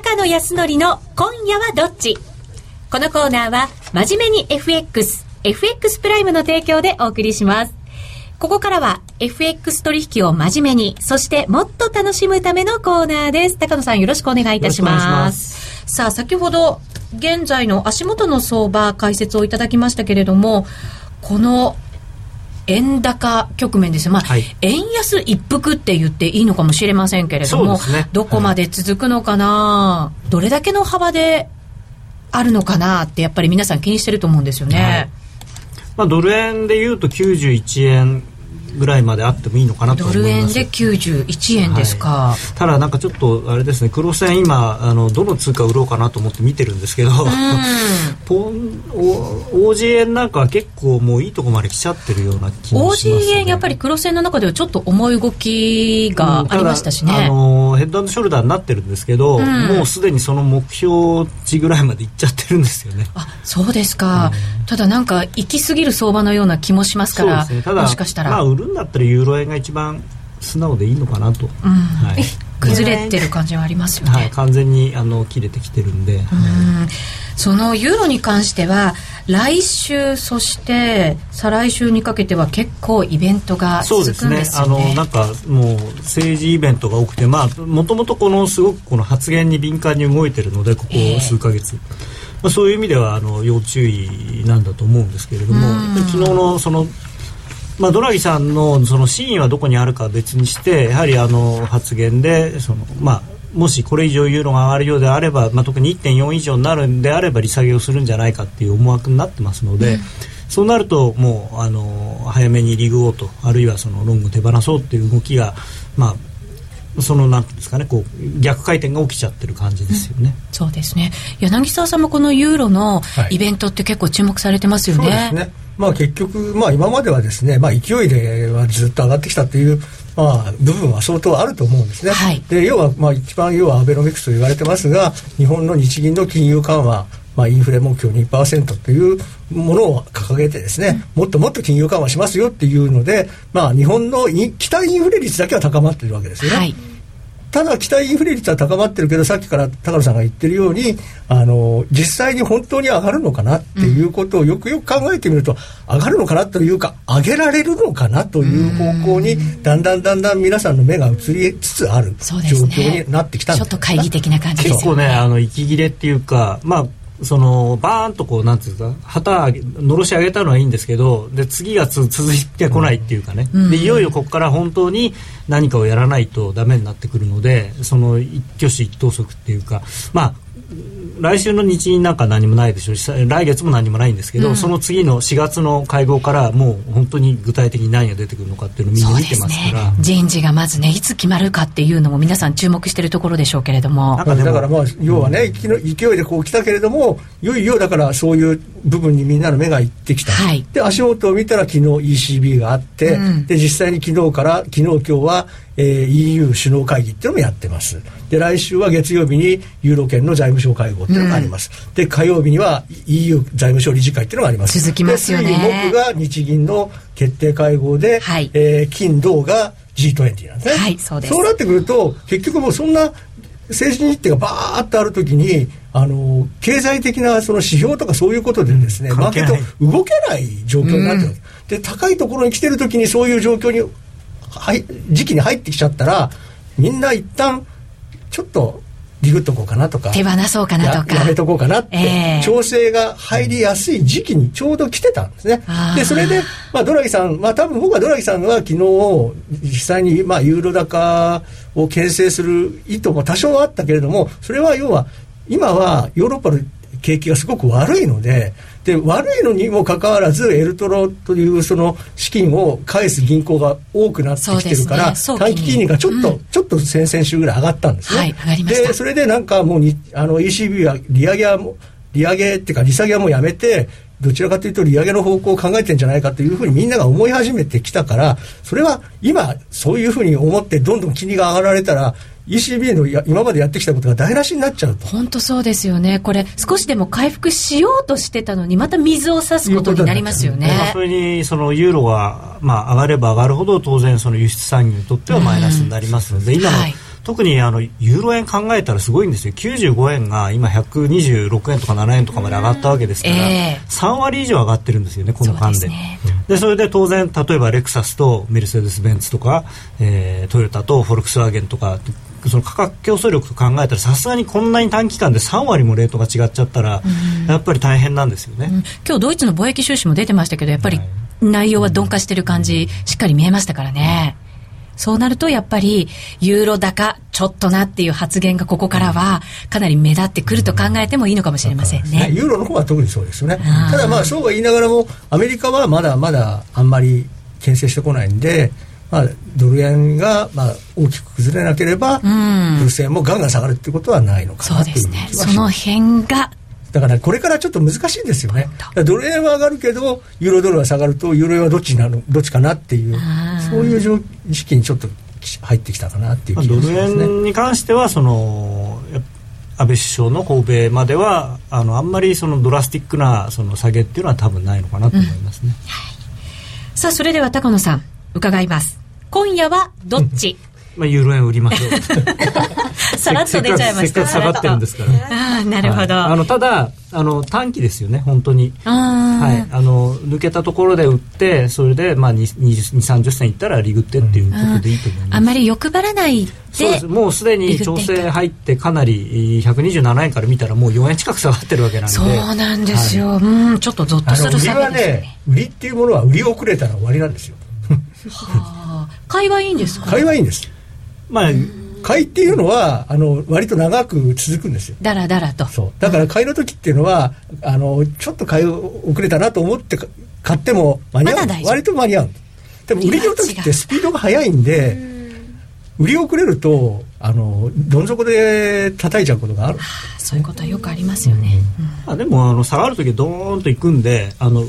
高野康則の今夜はどっち？このコーナーは真面目に FX FX プライムの提供でお送りしますここからは FX 取引を真面目に、そしてもっと楽しむためのコーナーです。高野さんよろしくお願いいたします。さあ、先ほど現在の足元の相場解説をいただきましたけれども、この円高局面ですまあ、はい、円安一服って言っていいのかもしれませんけれども、ね、どこまで続くのかな、はい、どれだけの幅であるのかなってやっぱり皆さん気にしてると思うんですよね。はい、まあ、ドル円でいうと91円ぐらいまであってもいいのかなと思います。ドル円で91円ですか、はい、ただなんかちょっとあれですね黒線今あのどの通貨売ろうかなと思って見てるんですけど、ポン OG 円なんかは結構もういいとこまで来ちゃってるような気もします、ね、OG 円やっぱり黒線の中ではちょっと重い動きがありましたしね、うん、あのヘッドショルダーになってるんですけど、うん、もうすでにその目標値ぐらいまでいっちゃってるんですよね。あそうですか、うん、ただなんか行き過ぎる相場のような気もしますから、ね、もしかしたら、まあ、売るんだったらユーロ円が一番素直でいいのかなと、うん。はい、崩れてる感じはありますよね、はい、完全にあの切れてきてるんで、うん、そのユーロに関しては来週そして再来週にかけては結構イベントが続くんですよね。あのなんかもう政治イベントが多くてまあもともとこのすごくこの発言に敏感に動いてるのでここ数か月、えーまあ、そういう意味ではあの要注意なんだと思うんですけれども、昨日のそのまあ、ドラギさんのその真意はどこにあるかは別にしてやはりあの発言でその、まあ、もしこれ以上ユーロが上がるようであれば、まあ、特に1.4以上になるんであれば利下げをするんじゃないかっていう思惑になってますので、うん、そうなるともうあの早めにリグオーとあるいはそのロング手放そうっていう動きが、まあ、そのなんですかねこう逆回転が起きちゃってる感じですよね、うん、そうですね。柳沢さんもこのユーロのイベントって結構注目されてますよね、はい、そうですねまあ結局まあ今まではですねまあ勢いではずっと上がってきたというまあ、部分は相当あると思うんですね。はい、で要は、まあ、一番要はアベノミクスと言われてますが日本の日銀の金融緩和まあ、インフレ目標2%というものを掲げてですね、もっともっと金融緩和しますよっていうので、まあ、日本の期待インフレ率だけは高まっているわけですよね。はいただ期待インフレ率は高まってるけどさっきから高野さんが言ってるようにあの実際に本当に上がるのかなっていうことをよくよく考えてみると、上がるのかなというか上げられるのかなという方向にだんだんだんだん皆さんの目が移りつつある状況になってきたんです、ね、ちょっと懐疑的な感じです結構ねあの息切れっていうかまあそのバーンとこうなんていうか旗のろし上げたのはいいんですけどで次がつ続いてこないっていうかね、うん、でいよいよここから本当に何かをやらないとダメになってくるのでその一挙手一投足っていうかまあ来週の日銀なんか何もないでしょう。し来月も何もないんですけど、うん、その次の4月の会合からもう本当に具体的に何が出てくるのかっていうのをみんな見てますから、ね、人事がまずねいつ決まるかっていうのも皆さん注目しているところでしょうけれども。だからまあ要はね、うん、勢いでこう来たけれどもいよいよだからそういう部分にみんなの目がいってきた、はい、で足元を見たら昨日 ECB があって、うん、で実際に昨日から昨日今日は、えー、EU 首脳会議っていうのもやってます。で来週は月曜日にユーロ圏の財務省会合っていうのがあります、うん、で火曜日には EU 財務省理事会っていうのがあります。続きますよね。木が日銀の決定会合で、はい、えー、金土が G20 なんですね、はい、そうです。そうなってくると結局もうそんな政治日程がバーッとあるときにあの経済的なその指標とかそういうことでですね、マーケット動けない状況になってる、うん、で高いところに来てるときにそういう状況にはい時期に入ってきちゃったらみんな一旦ちょっとリグっとこうかなとか手放そうかなとか。やめとこうかなって、えー、調整が入りやすい時期にちょうど来てたんですね。でそれで、まあ、ドラギさん、まあ、多分僕はドラギさんは昨日実際に、まあ、ユーロ高を牽制する意図も多少あったけれどもそれは要は今はヨーロッパの景気がすごく悪いのでで悪いのにもかかわらずエルトロというその資金を返す銀行が多くなってきてるから、ね、短期金利がちょっと、うん、ちょっと先々週ぐらい上がったんですね。はい、上がりました。でそれでなんかもうにあの ECB は利上げはも利上げっていうか利下げはもうやめてどちらかというと利上げの方向を考えてんじゃないかというふうにみんなが思い始めてきたからそれは今そういうふうに思ってどんどん金利が上がられたら ECB のや今までやってきたことが台無しになっちゃうと。本当そうですよね。これ、少しでも回復しようとしてたのに、また水を差すことになりますよね。まあ、それに、そのユーロが、まあ、上がれば上がるほど、当然、その輸出産業にとってはマイナスになりますので、今の、はい特にあのユーロ円考えたらすごいんですよ95円が今126円とか7円とかまで上がったわけですから、えー、3割以上上がってるんですよねこの間でそで、ね、でそれで当然例えばレクサスとメルセデス・ベンツとか、えー、トヨタとフォルクスワーゲンとかその価格競争力と考えたらさすがにこんなに短期間で3割もレートが違っちゃったら、やっぱり大変なんですよね、うん、今日ドイツの貿易収支も出てましたけどやっぱり内容は鈍化してる感じしっかり見えましたからね。そうなるとやっぱりユーロ高ちょっとなっていう発言がここからはかなり目立ってくると考えてもいいのかもしれませんね。ユーロの方は特にそうですよね。ただまあそうは言いながらもアメリカはまだまだあんまり牽制してこないんで。まあ、ドル円がまあ大きく崩れなければ、ドル円もガンガン下がるってことはないのかなというそうですね。その辺がだからこれからちょっと難しいんですよね。ドル円は上がるけど、ユーロドルは下がると、ユーロ円はどっちなの、どっちかなっていう、そういう時期にちょっと入ってきたかなっていう気がしますね。ドル円に関しては、その、安倍首相の訪米まではあのあんまりそのドラスティックなその下げっていうのは多分ないのかなと思いますね、うんはい、さあそれでは高野さん伺います今夜はどっち？まあ、ユーロ円売りましょう。さらっと出ちゃいました。下がってるんですから。ああ、なるほど。はい、あの、ただ、あの、短期ですよね、本当に。はい。あの、抜けたところで売って、それで、まあ、20、30銭いったらリグってっていうことでいいと思います。あまり欲張らないそうですもうすでに調整入ってかなり127円から見たらもう4円近く下がってるわけなんでそうなんですよ、はい、うんちょっとゾッとする下げですねね売りっていうものは売り遅れたら終わりなんですよはあ買いはいいんですか？買いはいいんです。まあ、買いっていうのはあの割と長く続くんですよ。だらだらと。そう。だから買いの時っていうのはあのちょっと買い遅れたなと思って買っても間に合う、ま、割と間に合うでも売りの時ってスピードが速いんで売り遅れるとあのどん底で叩いちゃうことがある、はあ、そういうことはよくありますよね、うん、あでもあの下がる時ドーンといくんであの売っ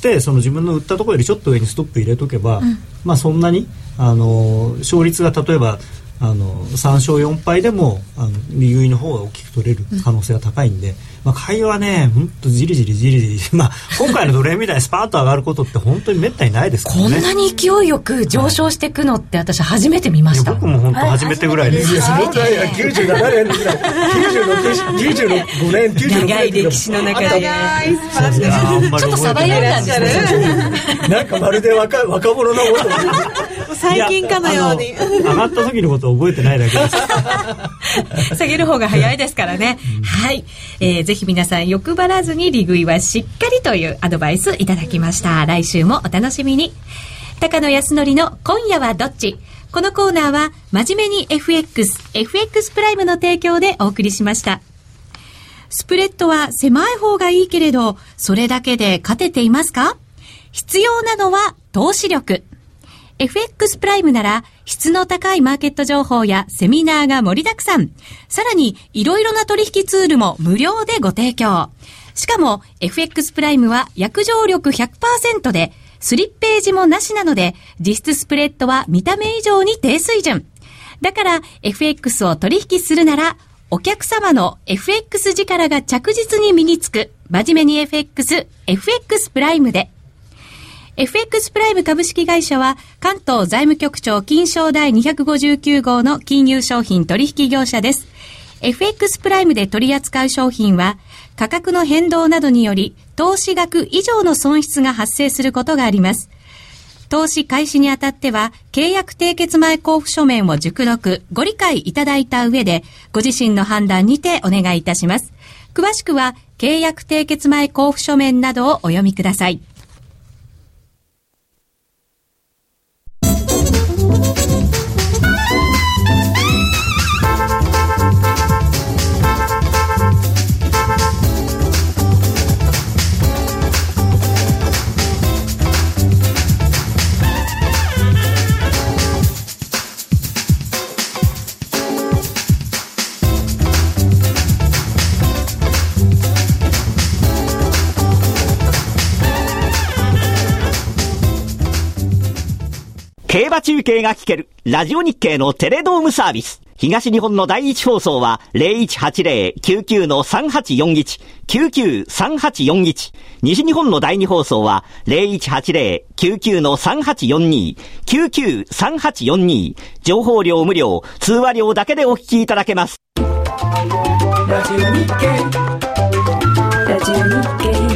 てその自分の売ったところよりちょっと上にストップ入れとけば、うん、まあそんなにあの勝率が例えばあの3勝4敗でもあの右上の方が大きく取れる可能性が高いんで、うん、まあ、会話はね本当じりじりじりじり、まあ、今回の奴隷みたいにスパーッと上がることって本当にめったにないですからね。こんなに勢いよく上昇していくのって私初めて見ました、僕も本当初めてぐらいです。いやそのぐらい97年ぐらい95年。96長い歴史の中で。長いちょっとさばやんだんですね。なんかまるで若 若者のこと最近かのように。上がった時のことを覚えてないだけです。下げる方が早いですからね、うん、はい、えー、ぜひひ皆さん欲張らずに利食いはしっかりというアドバイスいただきました来週もお楽しみに高野康則の今夜はどっち？このコーナーは真面目に FX、FX プライムの提供でお送りしました。スプレッドは狭い方がいいけれど、それだけで勝てていますか？必要なのは投資力。FX プライムなら質の高いマーケット情報やセミナーが盛りだくさん。さらにいろいろな取引ツールも無料でご提供。しかも FX プライムは約定力100%でスリッページもなしなので実質スプレッドは見た目以上に低水準。だから FX を取引するならお客様の FX 力が着実に身につく真面目に FX、FX プライムで FX プライム株式会社は関東財務局長金賞第259号の金融商品取引業者です。FX プライムで取り扱う商品は価格の変動などにより投資額以上の損失が発生することがあります。投資開始にあたっては、契約締結前交付書面を熟読、ご理解いただいた上で、ご自身の判断にてお願いいたします。詳しくは、契約締結前交付書面などをお読みください。生中継が聞ける、ラジオ日経のテレドームサービス。東日本の第一放送は0180-99-3841、99-3841。西日本の第二放送は0180-99-3842、99-3842。情報量無料、通話料だけでお聞きいただけます。ラジオ日経ラジオ日経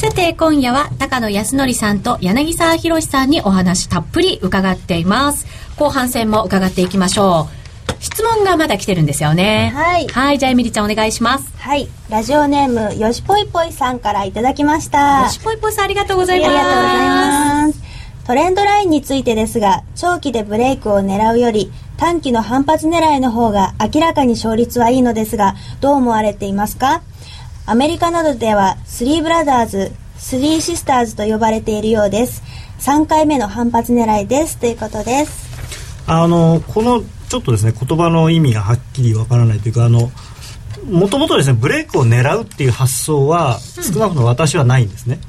さて、今夜は高野康則さんと柳沢博さんにお話たっぷり伺っています。後半戦も伺っていきましょう。質問がまだ来てるんですよね。はいはい、じゃあエミリちゃんお願いします。はいラジオネームよしぽいぽいさんからいただきましたよしぽいぽいさんありがとうございます。ありがとうございますトレンドラインについてですが長期でブレイクを狙うより短期の反発狙いの方が明らかに勝率はいいのですがどう思われていますか？アメリカなどではスリーブラザーズスリーシスターズと呼ばれているようです。3回目の反発狙いですということです。あのこのちょっとですね言葉の意味がはっきりわからないというかあのもともとですねブレイクを狙うっていう発想は少なくとも私はないんですね。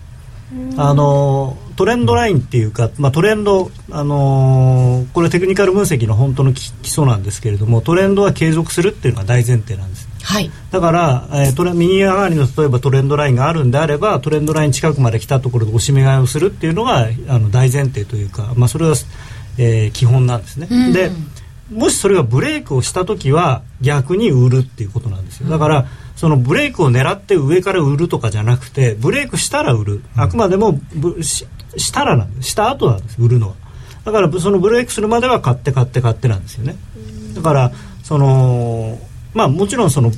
あのトレンドラインっていうか、まあ、トレンド、あのこれテクニカル分析の本当の基基礎なんですけれどもトレンドは継続するっていうのが大前提なんですはい。だから、えートレ右上がりの例えばトレンドラインがあるんであればトレンドライン近くまで来たところで押し目買いをするっていうのがあの大前提というか、まあ、それは、えー基本なんですね、うん。でもしそれがブレイクをした時は逆に売るっていうことなんですよ。だから、そのブレイクを狙って上から売るとかじゃなくてブレイクしたら売る。あくまでもぶししたらなんです。した後なんです売るのは。だからそのブレイクするまでは買って買って買ってなんですよね。だからそのまあもちろんその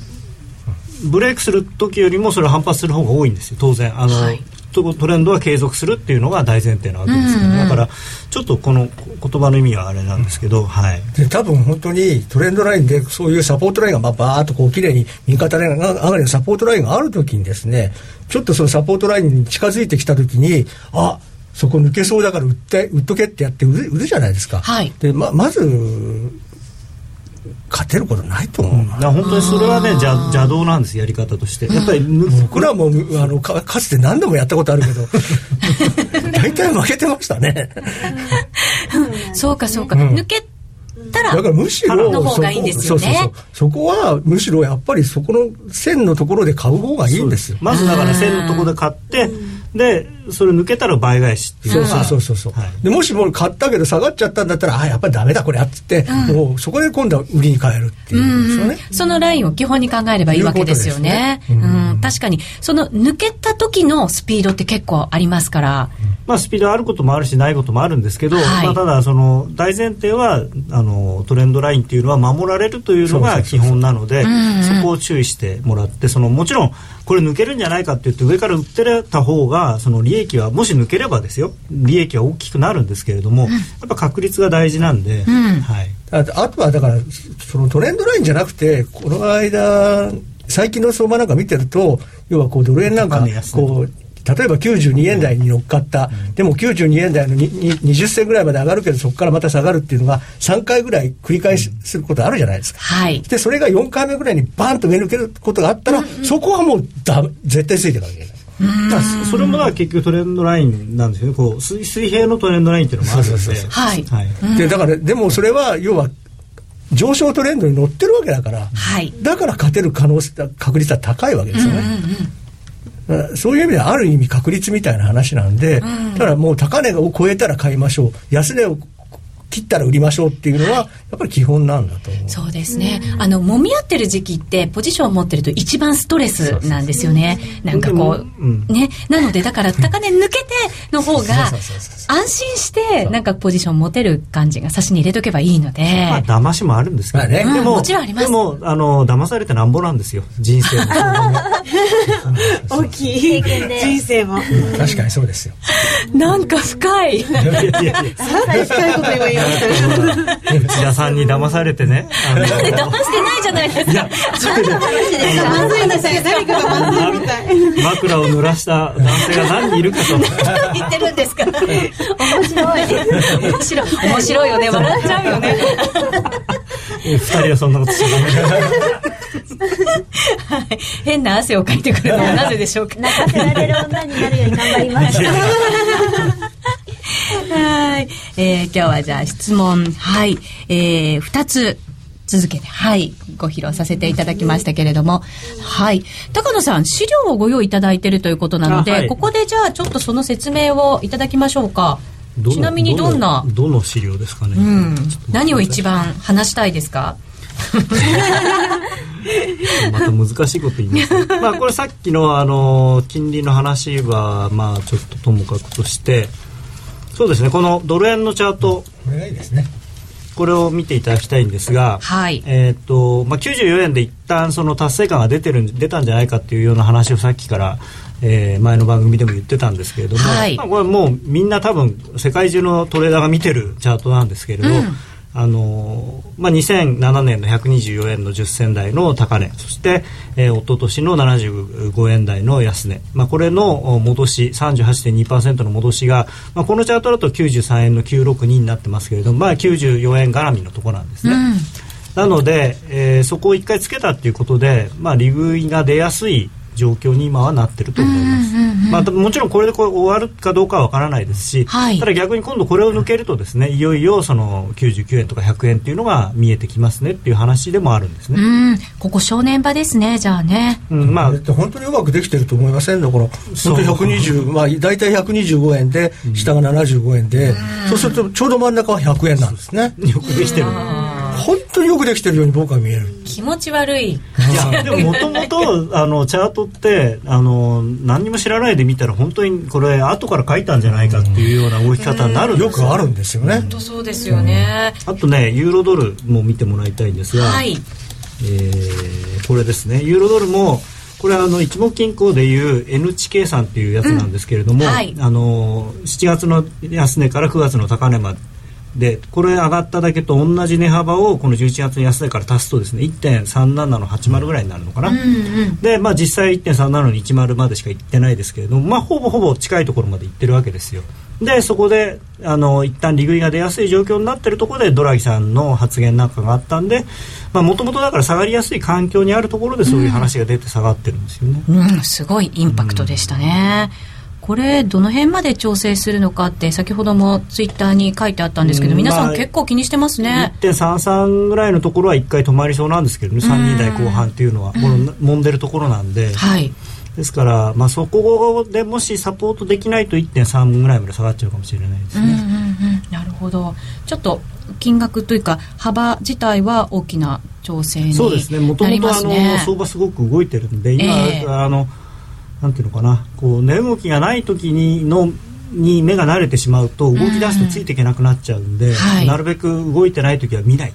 ブレイクする時よりもそれは反発する方が多いんですよ。当然あの、はい。トトレンドは継続するっていうのが大前提なわけですから、うん。うんだからちょっとこの言葉の意味はあれなんですけど、はい。で多分本当にトレンドラインでそういうサポートラインがまあバーッとこう綺麗に右肩上がりのサポートラインがある時にですねちょっとそのサポートラインに近づいてきた時にあそこ抜けそうだから売って売っとけってやって売る売るじゃないですか、はい。でままず勝てることないと思うな、だから本当にそれはね邪邪道なんですやり方として。やっぱり抜僕らもあのかかつて何度もやったことあるけど 大体負けてましたね。そうかそうか。うん。抜けたら、だからむしろの方がいいんですよね。そこそうそうそう。そこはむしろやっぱりそこの線のところで買う方がいいんですよ。まずだから線のところで買ってでそれ抜けたら倍返しっていう。そうそうそうそう。そう、はい。でもしもう買ったけど下がっちゃったんだったらあやっぱりダメだこれやっつって、もうそこで今度は売りに変えるっていう。ん。ですよね、そのラインを基本に考えればいいわけですよね。ね。うん、確かに、その抜けた時のスピードって結構ありますから。まあ、スピードあることもあるしないこともあるんですけど、はい。まあ、ただその大前提はあのトレンドラインっていうのは守られるというのが基本なのでそこを注意してもらってそのもちろんこれ抜けるんじゃないかって言って上から売ってた方がその利益はもし抜ければですよ。利益は大きくなるんですけれども、やっぱ確率が大事なんで、ん。はい、ああとはだからそのトレンドラインじゃなくてこの間最近の相場なんか見てると要はこうドル円なんかこう例えば92円台に乗っかった、でも92円台のにに20銭ぐらいまで上がるけどそこからまた下がるっていうのが3回ぐらい繰り返しすることあるじゃないですか。はい。でそれが4回目ぐらいにバーンと上抜けることがあったら、そこはもうダメ絶対ついていかなきゃいけない。それもだ結局トレンドラインなんですよね。こう水水平のトレンドラインっていうのもあるのでそうそうそうはい。はいでだからでもそれは要は上昇トレンドに乗ってるわけだから、はい。だから勝てる可能性確率は高いわけですよね。だからそういう意味ではある意味確率みたいな話なんで、だからもう高値を超えたら買いましょう。安値を切ったら売りましょうっていうのはやっぱり基本なんだと思う。そうですね。あの、揉み合ってる時期って、ポジションを持ってると一番ストレスなんですよね。なんかこう、うんね。なので、だから、高値抜けての方が安心して、なんかポジション持てる感じが差しに入れとけばいいので、まあ、騙しもあるんですけど、まあねうんでも、もちろんありますでも、あの、騙されてなんぼなんですよ、人生も。大きい人生も。確かにそうですよ。なんか深い。いやいやいや 深いこと言われましたね。内田さんに騙されてね。あの騙してないじゃないですか。まずいですね。何かがまずいみたい。枕を濡らした男性が何人いるかと。言ってるんですか面白い。面白い。面白いよね。笑っちゃうよね。二人はそんなことしちゃダメだ。はい、変な汗をかいてくるのはなぜでしょうか泣かせられる女になるように頑張りますはい、えー今日はじゃあ質問。はい、えー、2つ続けてはい。ご披露させていただきましたけれども。はい。高野さん資料をご用意いただいているということなので、あはい。ここでじゃあちょっとその説明をいただきましょうか。ちなみにどんな？どの資料ですかね、うん。何を一番話したいですか？また難しいこと言いますね。まあこれさっきのあの金利の話はまあちょっとともかくとしてそうですね。このドル円のチャート。これがいいですね。これを見ていただきたいんですが、はい。えーっとまあ、94円で一旦その達成感が出てるん出たんじゃないかっていうような話をさっきから、えー前の番組でも言ってたんですけれども、はい。まあ、これもうみんな多分世界中のトレーダーが見てるチャートなんですけれど、うんあのーまあ、2007年の124円の10銭台の高値。そして、えー、一昨年の75円台の安値、まあ、これのお戻し38.2%の戻しが、まあ、このチャートだと93円の962になってますけれども、まあ、94円絡みのところなんですね。うん。なので、えーそこを一回つけたっていうことで、まあ、利食いが出やすい状況に今はなってると思います、まあ、もちろんこれでこれ終わるかどうかは分からないですし、はい。ただ逆に今度これを抜けるとですねいよいよその99円とか100円っていうのが見えてきますねっていう話でもあるんですね、うん。ここ正念場ですねじゃあね。うんまあ。本当にうまくできてると思いませんだから。そう。本当に120まあ大体125円で下が75円で、そうするとちょうど真ん中は100円なんですね。よくできてる本当によくできてるように僕は見える。気持ち悪い。いやでももともとあのチャートってあの何にも知らないで見たら本当にこれ後から書いたんじゃないかっていうような動き方になるんですよ。くあるんですよね。本当そうですよね、あとねユーロドルも見てもらいたいんですが、はい。えーこれですね。ユーロドルもこれはあの一目金衡でいう N 値計算っていうやつなんですけれども、うん。はい。あの7月の安値から9月の高値までこれ上がっただけと同じ値幅をこの11月の安値から足すとですね1.37の80ぐらいになるのかな、うんうん。でまあ実際1.37の10までしか行ってないですけれどもまあほぼほぼ近いところまで行ってるわけですよ。でそこであの一旦利食いが出やすい状況になってるところでドラギさんの発言なんかがあったんでもともとだから下がりやすい環境にあるところでそういう話が出て下がってるんですよね、うん、すごいインパクトでしたね。これどの辺まで調整するのかって先ほどもツイッターに書いてあったんですけど、うん皆さんまあ結構気にしてますね。1.33ぐらいのところは1回止まりそうなんですけどね3人台後半っていうのはこの揉んでるところなんで、はい。ですから、まあ、そこでもしサポートできないと1.3ぐらいまで下がっちゃうかもしれないですね。うんうんうん、なるほど。ちょっと金額というか幅自体は大きな調整にそうですね。もとなりもとあのますね。相場すごく動いてるんで、今、ええあのなんていうのかな、こう値動きがない時にのに目が慣れてしまうと動き出すとついていけなくなっちゃうんで、はいなるべく動いてない時は見ない。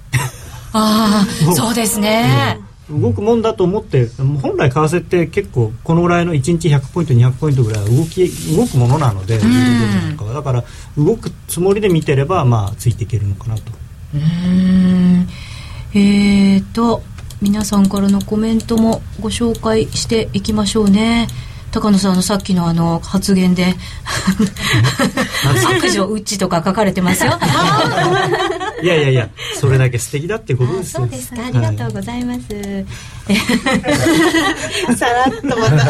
ああ、そうですね。動くもんだと思って本来為替って結構このぐらいの1日100ポイント200ポイントぐらいは動き動くものなので、ユーロドルなんだから動くつもりで見てればまあついていけるのかなと。うーん。えーと、皆さんからのコメントもご紹介していきましょうね。高野さんのさっきのあの発言で悪女ウッチとか書かれてますよ。いやいやいやそれだけ素敵だっていうことですよそうですか。ありがとうございます。さらっとまた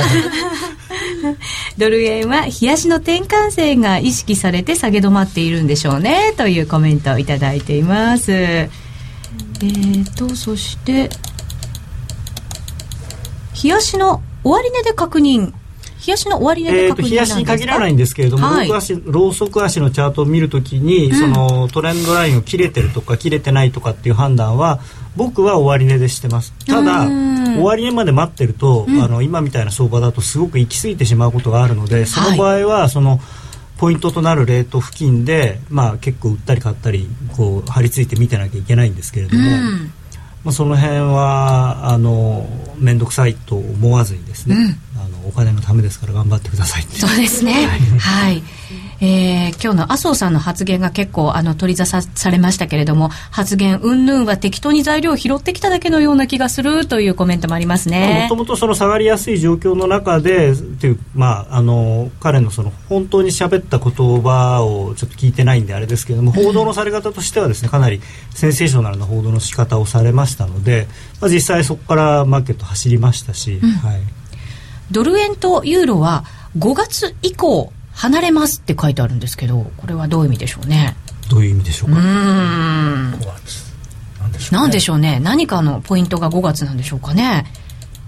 ドル円は冷やしの転換性が意識されて下げ止まっているんでしょうねというコメントをいただいています。えーとそして冷やしの終値で確認。冷やしの終値でえー、と冷やしに限らないんですけれども、はい。ロー足ローソク足のチャートを見るときに、そのトレンドラインを切れてるとか切れてないとかっていう判断は僕は終値でしてます。ただうん。終値まで待ってると、あの今みたいな相場だとすごく行き過ぎてしまうことがあるのでその場合はその、ポイントとなるレート付近で、まあ、結構売ったり買ったりこう張り付いて見てなきゃいけないんですけれども、うん。まあ、その辺はあの面倒くさいと思わずにですね、あのお金のためですから頑張ってくださいそうですね。はい。えー今日の麻生さんの発言が結構あの取り沙汰されましたけれども発言云々は適当に材料を拾ってきただけのような気がするというコメントもありますもねともとその下がりやすい状況の中でっていう、まあ、あの彼のその本当に喋った言葉をちょっと聞いてないんであれですけれども報道のされ方としてはですねかなりセンセーショナルな報道の仕方をされましたので、まあ、実際そこからマーケット走りましたし、はい、ドル円とユーロは5月以降離れますって書いてあるんですけどこれはどういう意味でしょうね？どういう意味でしょうか？ん。5月。なんでしょう、ね、なんでしょうね？何かのポイントが5月なんでしょうかね？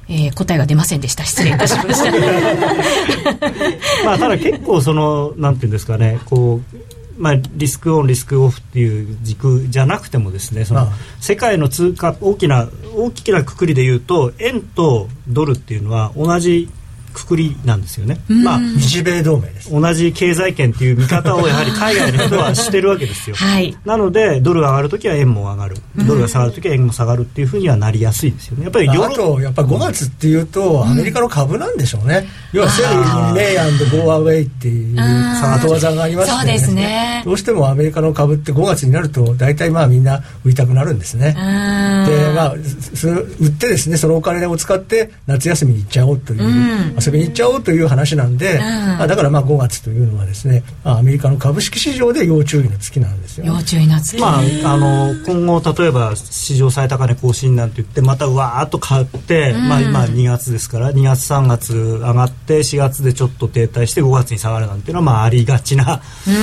えー答えが出ませんでした。失礼いたしました。まあ、ただ結構そのなんていうんですかねこうまあ、リスクオンリスクオフっていう軸じゃなくてもですねその世界の通貨大きな大きなくくりで言うと円とドルっていうのは同じくくりなんですよね。まあ日米同盟です。同じ経済圏っていう見方をやはり 海外の人はしてるわけですよ。はい。なのでドルが上がるときは円も上がる、ドルが下がるときは円も下がるっていうふうにはなりやすいですよね。やっぱりヨーロあとやっぱ5月っていうとアメリカの株なんでしょうね、要はセルメイアンドゴーアウェイっていう後技がありますそうですね。どうしてもアメリカの株って5月になると大体まあみんな売りたくなるんですね。でまあそれ売ってですねそのお金を使って夏休みに行っちゃおうという、うん遊びに行っちゃおうという話なんで、まあ、だからまあ5月というのはですね、まあ、アメリカの株式市場で要注意の月なんですよ。ね、要注意な月、まあ、あの今後、例えば史上最高値更新なんて言ってまたうわーっと買って、まあ、今2月ですから2月、3月上がって4月でちょっと停滞して5月に下がるなんていうのはまあありがちなうん。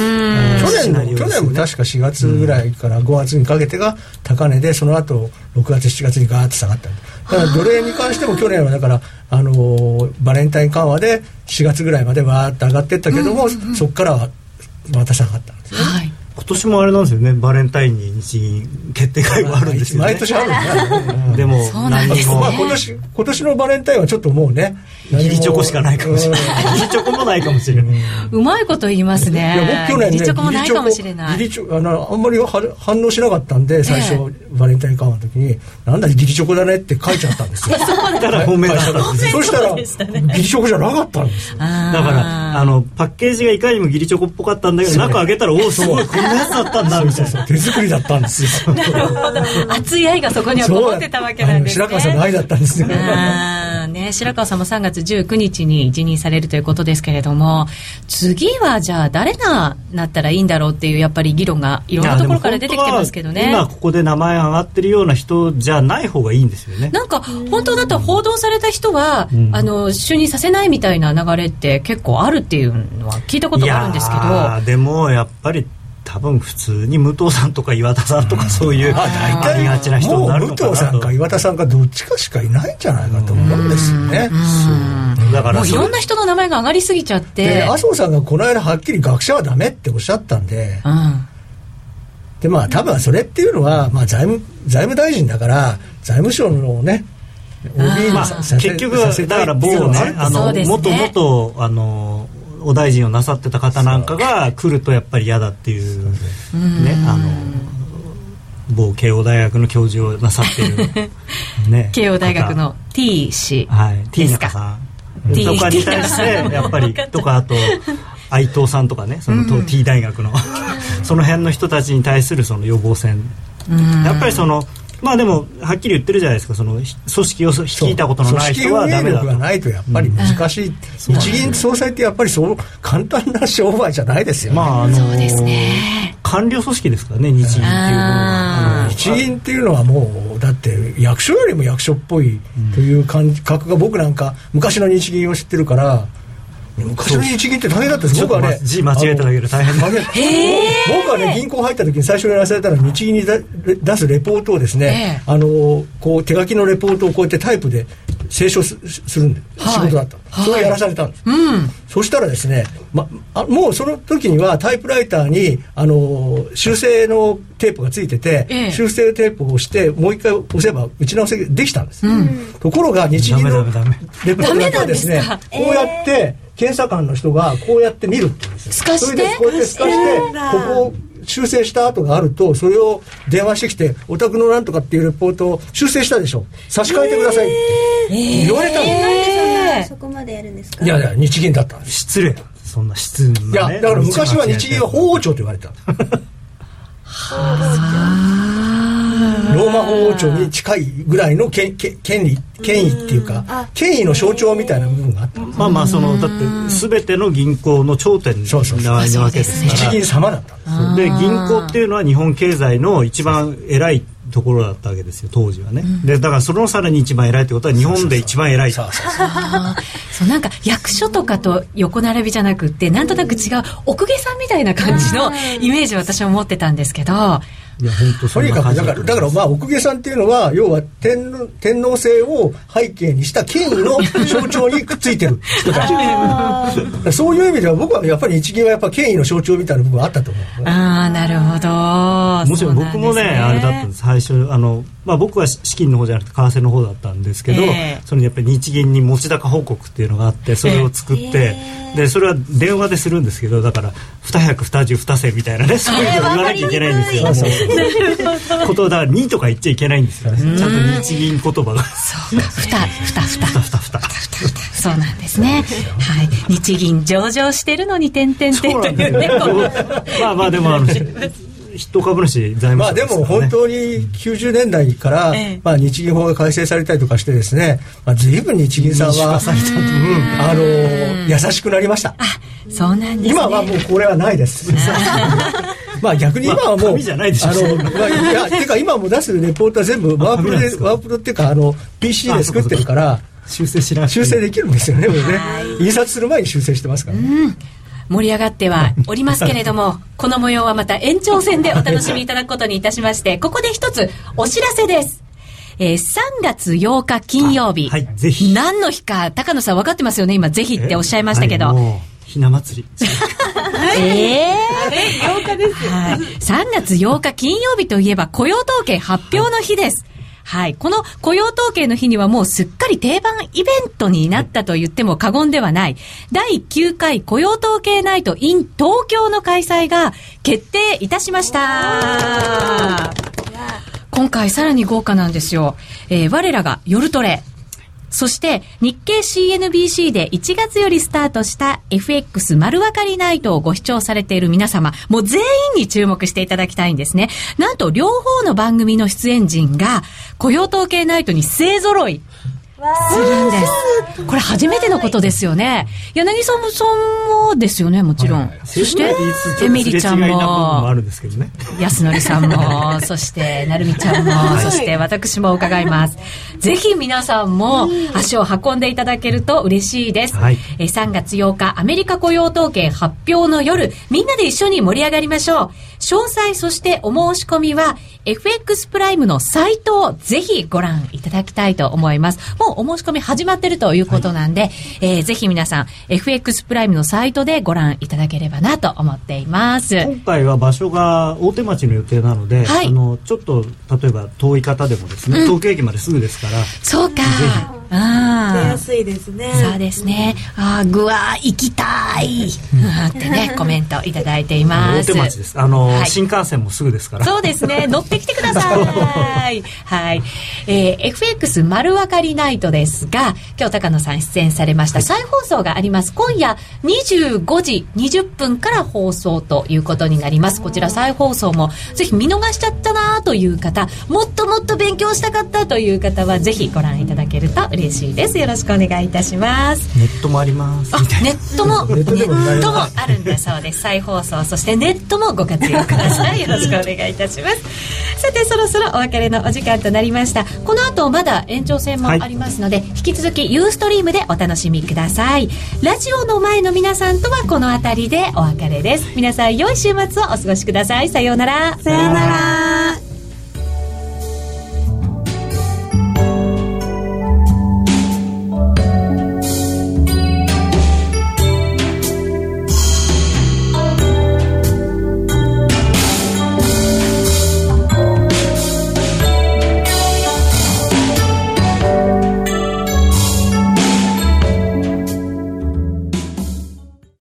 去年もね。年も確か4月ぐらいから5月にかけてが高値でその後6月7月にガーッと下がっただからドル円に関しても去年はだから、あのーバレンタイン緩和で4月ぐらいまでわーっと上がっていったけども、そこからはまた下がったんですよね。はい今年もあれなんですよねバレンタインに日銀決定会があるんですよね。毎年あるんだね。でも何にも。まあ今年今年のバレンタインはちょっともうねギリチョコしかないかもしれない。うん。ギリチョコもないかもしれないうまいこと言いますね。いや僕去年ねギリチョコもないかもしれない。ギリチョコあのあんまりは反応しなかったんで最初、えバレンタイン緩和の時に。なんだギリチョコだねって書いちゃったんですよ。だ。から本命だったんですよそしたら、ギリチョコじゃなかったんですよ。あーだからあのパッケージがいかにもギリチョコっぽかったんだけど中開けたらおおすごいこんなやつだったんだみたいな手作りだったんですよ。熱い愛がそこにはこもってたわけなんですね。白川さんの愛だったんですよ。ね、白川さんも3月19日に辞任されるということですけれども次はじゃあ誰がなったらいいんだろうっていうやっぱり議論がいろんなところから出てきてますけどね。今ここで名前上がってるような人じゃない方がいいんですよね。なんか本当だと報道された人は、ん。あの就任させないみたいな流れって結構あるっていうのは聞いたことがあるんですけど。いやーでもやっぱり多分普通に武藤さんとか岩田さんとかそういうありがちな人にもうなるのか武藤さんな。とか岩田さんかどっちかしかいないんじゃないかと思うんですよね。だからいろんな人の名前が上がりすぎちゃって。で麻生さんがこの間はっきり学者はダメっておっしゃったんで。うん。でまあ多分それっていうのは、まあ、財務財務大臣だから財務省のね OB にまあささせ結局させたいだから某ねあのそうですね。元々あのお大臣をなさってた方なんかが来るとやっぱり嫌だっていうねあの某慶応大学の教授をなさってる ね慶応大学の T 氏方はい。T 中さん。とかに対して やっぱりとかあと愛藤さんとかねその T 大学の。その辺の人たちに対するその予防線。やっぱりそのまあでもはっきり言ってるじゃないですか。その組織を率いたことのない人はダメだと。組織運営力がないとやっぱり難しい、日銀総裁ってやっぱりそう簡単な商売じゃないですよね、まああのそうですね。官僚組織ですからね日銀っていうのは。日銀っていうのはもうだって役所よりも役所っぽいという感覚が僕なんか昔の日銀を知ってるから昔の日銀って大変だったんです僕はね。字間違えただけで大変だ。僕はね銀行入った時に最初にやらされたのは日銀に出出すレポートをですね、ええ。あのこう手書きのレポートをこうやってタイプで清書すするんで、はい。仕事だった。の、はい。それをやらされたんです、うん。そしたらですね、ま、あもうその時にはタイプライターにあの修正のテープがついてて、ええ。修正テープを押してもう一回押せば打ち直せできたんです、ところが日銀のダメダメダメ。レポートだけはですねこうやって検査官の人がこうやって見るって言うんですよ。透かして？それでこうやって透かしてここを修正した跡があるとそれを電話してきて「お宅のなんとかっていうレポートを修正したでしょ。差し替えてください」って。言われたの、なんでそんなそこまでやるんですかいやいや日銀だったんです失礼そんな質いや、だから昔は日銀は法王庁と言われてたんだローマ法王庁に近いぐらいの権権権利権威っていうか権威の象徴みたいな部分があった。まあまあそのだって全ての銀行の頂点なそうそうそう。わけですから。日銀様だったで銀行っていうのは日本経済の一番偉いところだったわけですよ当時はね、でだからそのさらに一番偉いってことは日本で一番偉いそうそうそう。あーそう。なんか役所とかと横並びじゃなくってなんとなく違う奥下さんみたいな感じのイメージを私は持ってたんですけどいや本当とにかくな感じだだからだからまあ奥下さんっていうのは要は天皇 天皇制を背景にした権威の象徴にくっついてる人たち そういう意味では僕はやっぱり日銀はやっぱ権威の象徴みたいな部分はあったと思う、ああなるほど。もちろん僕もね。あれだったんです。最初あの、まあ、僕は資金の方じゃなくて為替の方だったんですけど、ええ。そのやっぱり日銀に持ち高報告っていうのがあってそれを作って、でそれは電話でするんですけどだから二百二十二千みたいなねそういうの言わなきゃいけないんですよ。そうそうことだから2とか言っちゃいけないんですよ。ねちゃんと日銀言葉が。そうか。ふたふたふたふたふたそうなんですね。はい。日銀上場してるのに点々点というねまあまあでもあの 筆頭株主財務まあでも本当に90年代から、ええ。まあ、日銀法が改正されたりとかしてですね、まあ、随分日銀さんは、うんあの優しくなりました。そうなんですね。今はもうこれはないです。まあ逆に今はもう、まあ紙じゃないでしょあの、まあ、いやてか今も出すレポートは全部ワープロでワープロっていうかあの PC で作ってるから修正しな修正できるんですよねもうね。印刷する前に修正してますからね、盛り上がってはおりますけれども この模様はまた延長戦でお楽しみいただくことにいたしましてここで一つお知らせです。えー3月8日金曜日、あはいぜひ。何の日か高野さん分かってますよね？今ぜひっておっしゃいましたけど、はいもうひな祭り。ええ8日です。はい。3月8日金曜日といえば雇用統計発表の日です。はい。この雇用統計の日にはもうすっかり定番イベントになったと言っても過言ではない。第9回雇用統計ナイト in 東京の開催が決定いたしました。今回さらに豪華なんですよ。えー我らが夜トレ。そして、日経 CNBC で1月よりスタートした FX 丸分かりナイトをご視聴されている皆様、もう全員に注目していただきたいんですね。なんと、両方の番組の出演陣が、雇用統計ナイトに勢揃いするんです。これ初めてのことですよね。柳沢さんもですよね、もちろん。そして、エミリちゃんもあも。るんですけどね安則さんも、そして、なるみちゃんも、そして私も伺います。ぜひ皆さんも足を運んでいただけると嬉しいです。はいえー3月8日、アメリカ雇用統計発表の夜、みんなで一緒に盛り上がりましょう。詳細、そしてお申し込みは、FX プライムのサイトをぜひご覧いただきたいと思います。もうお申し込み始まってるということなんで、えーぜひ皆さん、FX プライムのサイトでご覧いただければなと思っています。今回は場所が大手町の予定なので、はいあのちょっと例えば遠い方でもですね、東京駅まですぐですからそうか。出ああ。やすいですね。そうですね。ああ、具は行きたい。うんってね、コメントいただいています。大手町ですあの、はい新幹線もすぐですからそうですね。乗ってきてください。はい。えー FX 丸分かりナイトですが、今日高野さん出演されました再放送があります。今夜25時20分から放送ということになります。こちら再放送もぜひ見逃しちゃったなという方、もっともっと勉強したかったという方はぜひご覧いただけると嬉しいです。よろしくお願いいたします。ネットもありますネットも、ネネットでもあるんだそうです。再放送、そしてネットもご活用ください。よろしくお願いいたします。さて、そろそろお別れのお時間となりました。この後まだ延長戦もありますので、引き続きユーストリームでお楽しみください。ラジオの前の皆さんとはこの辺りでお別れです。皆さん、良い週末をお過ごしください。さようなら。さよなら。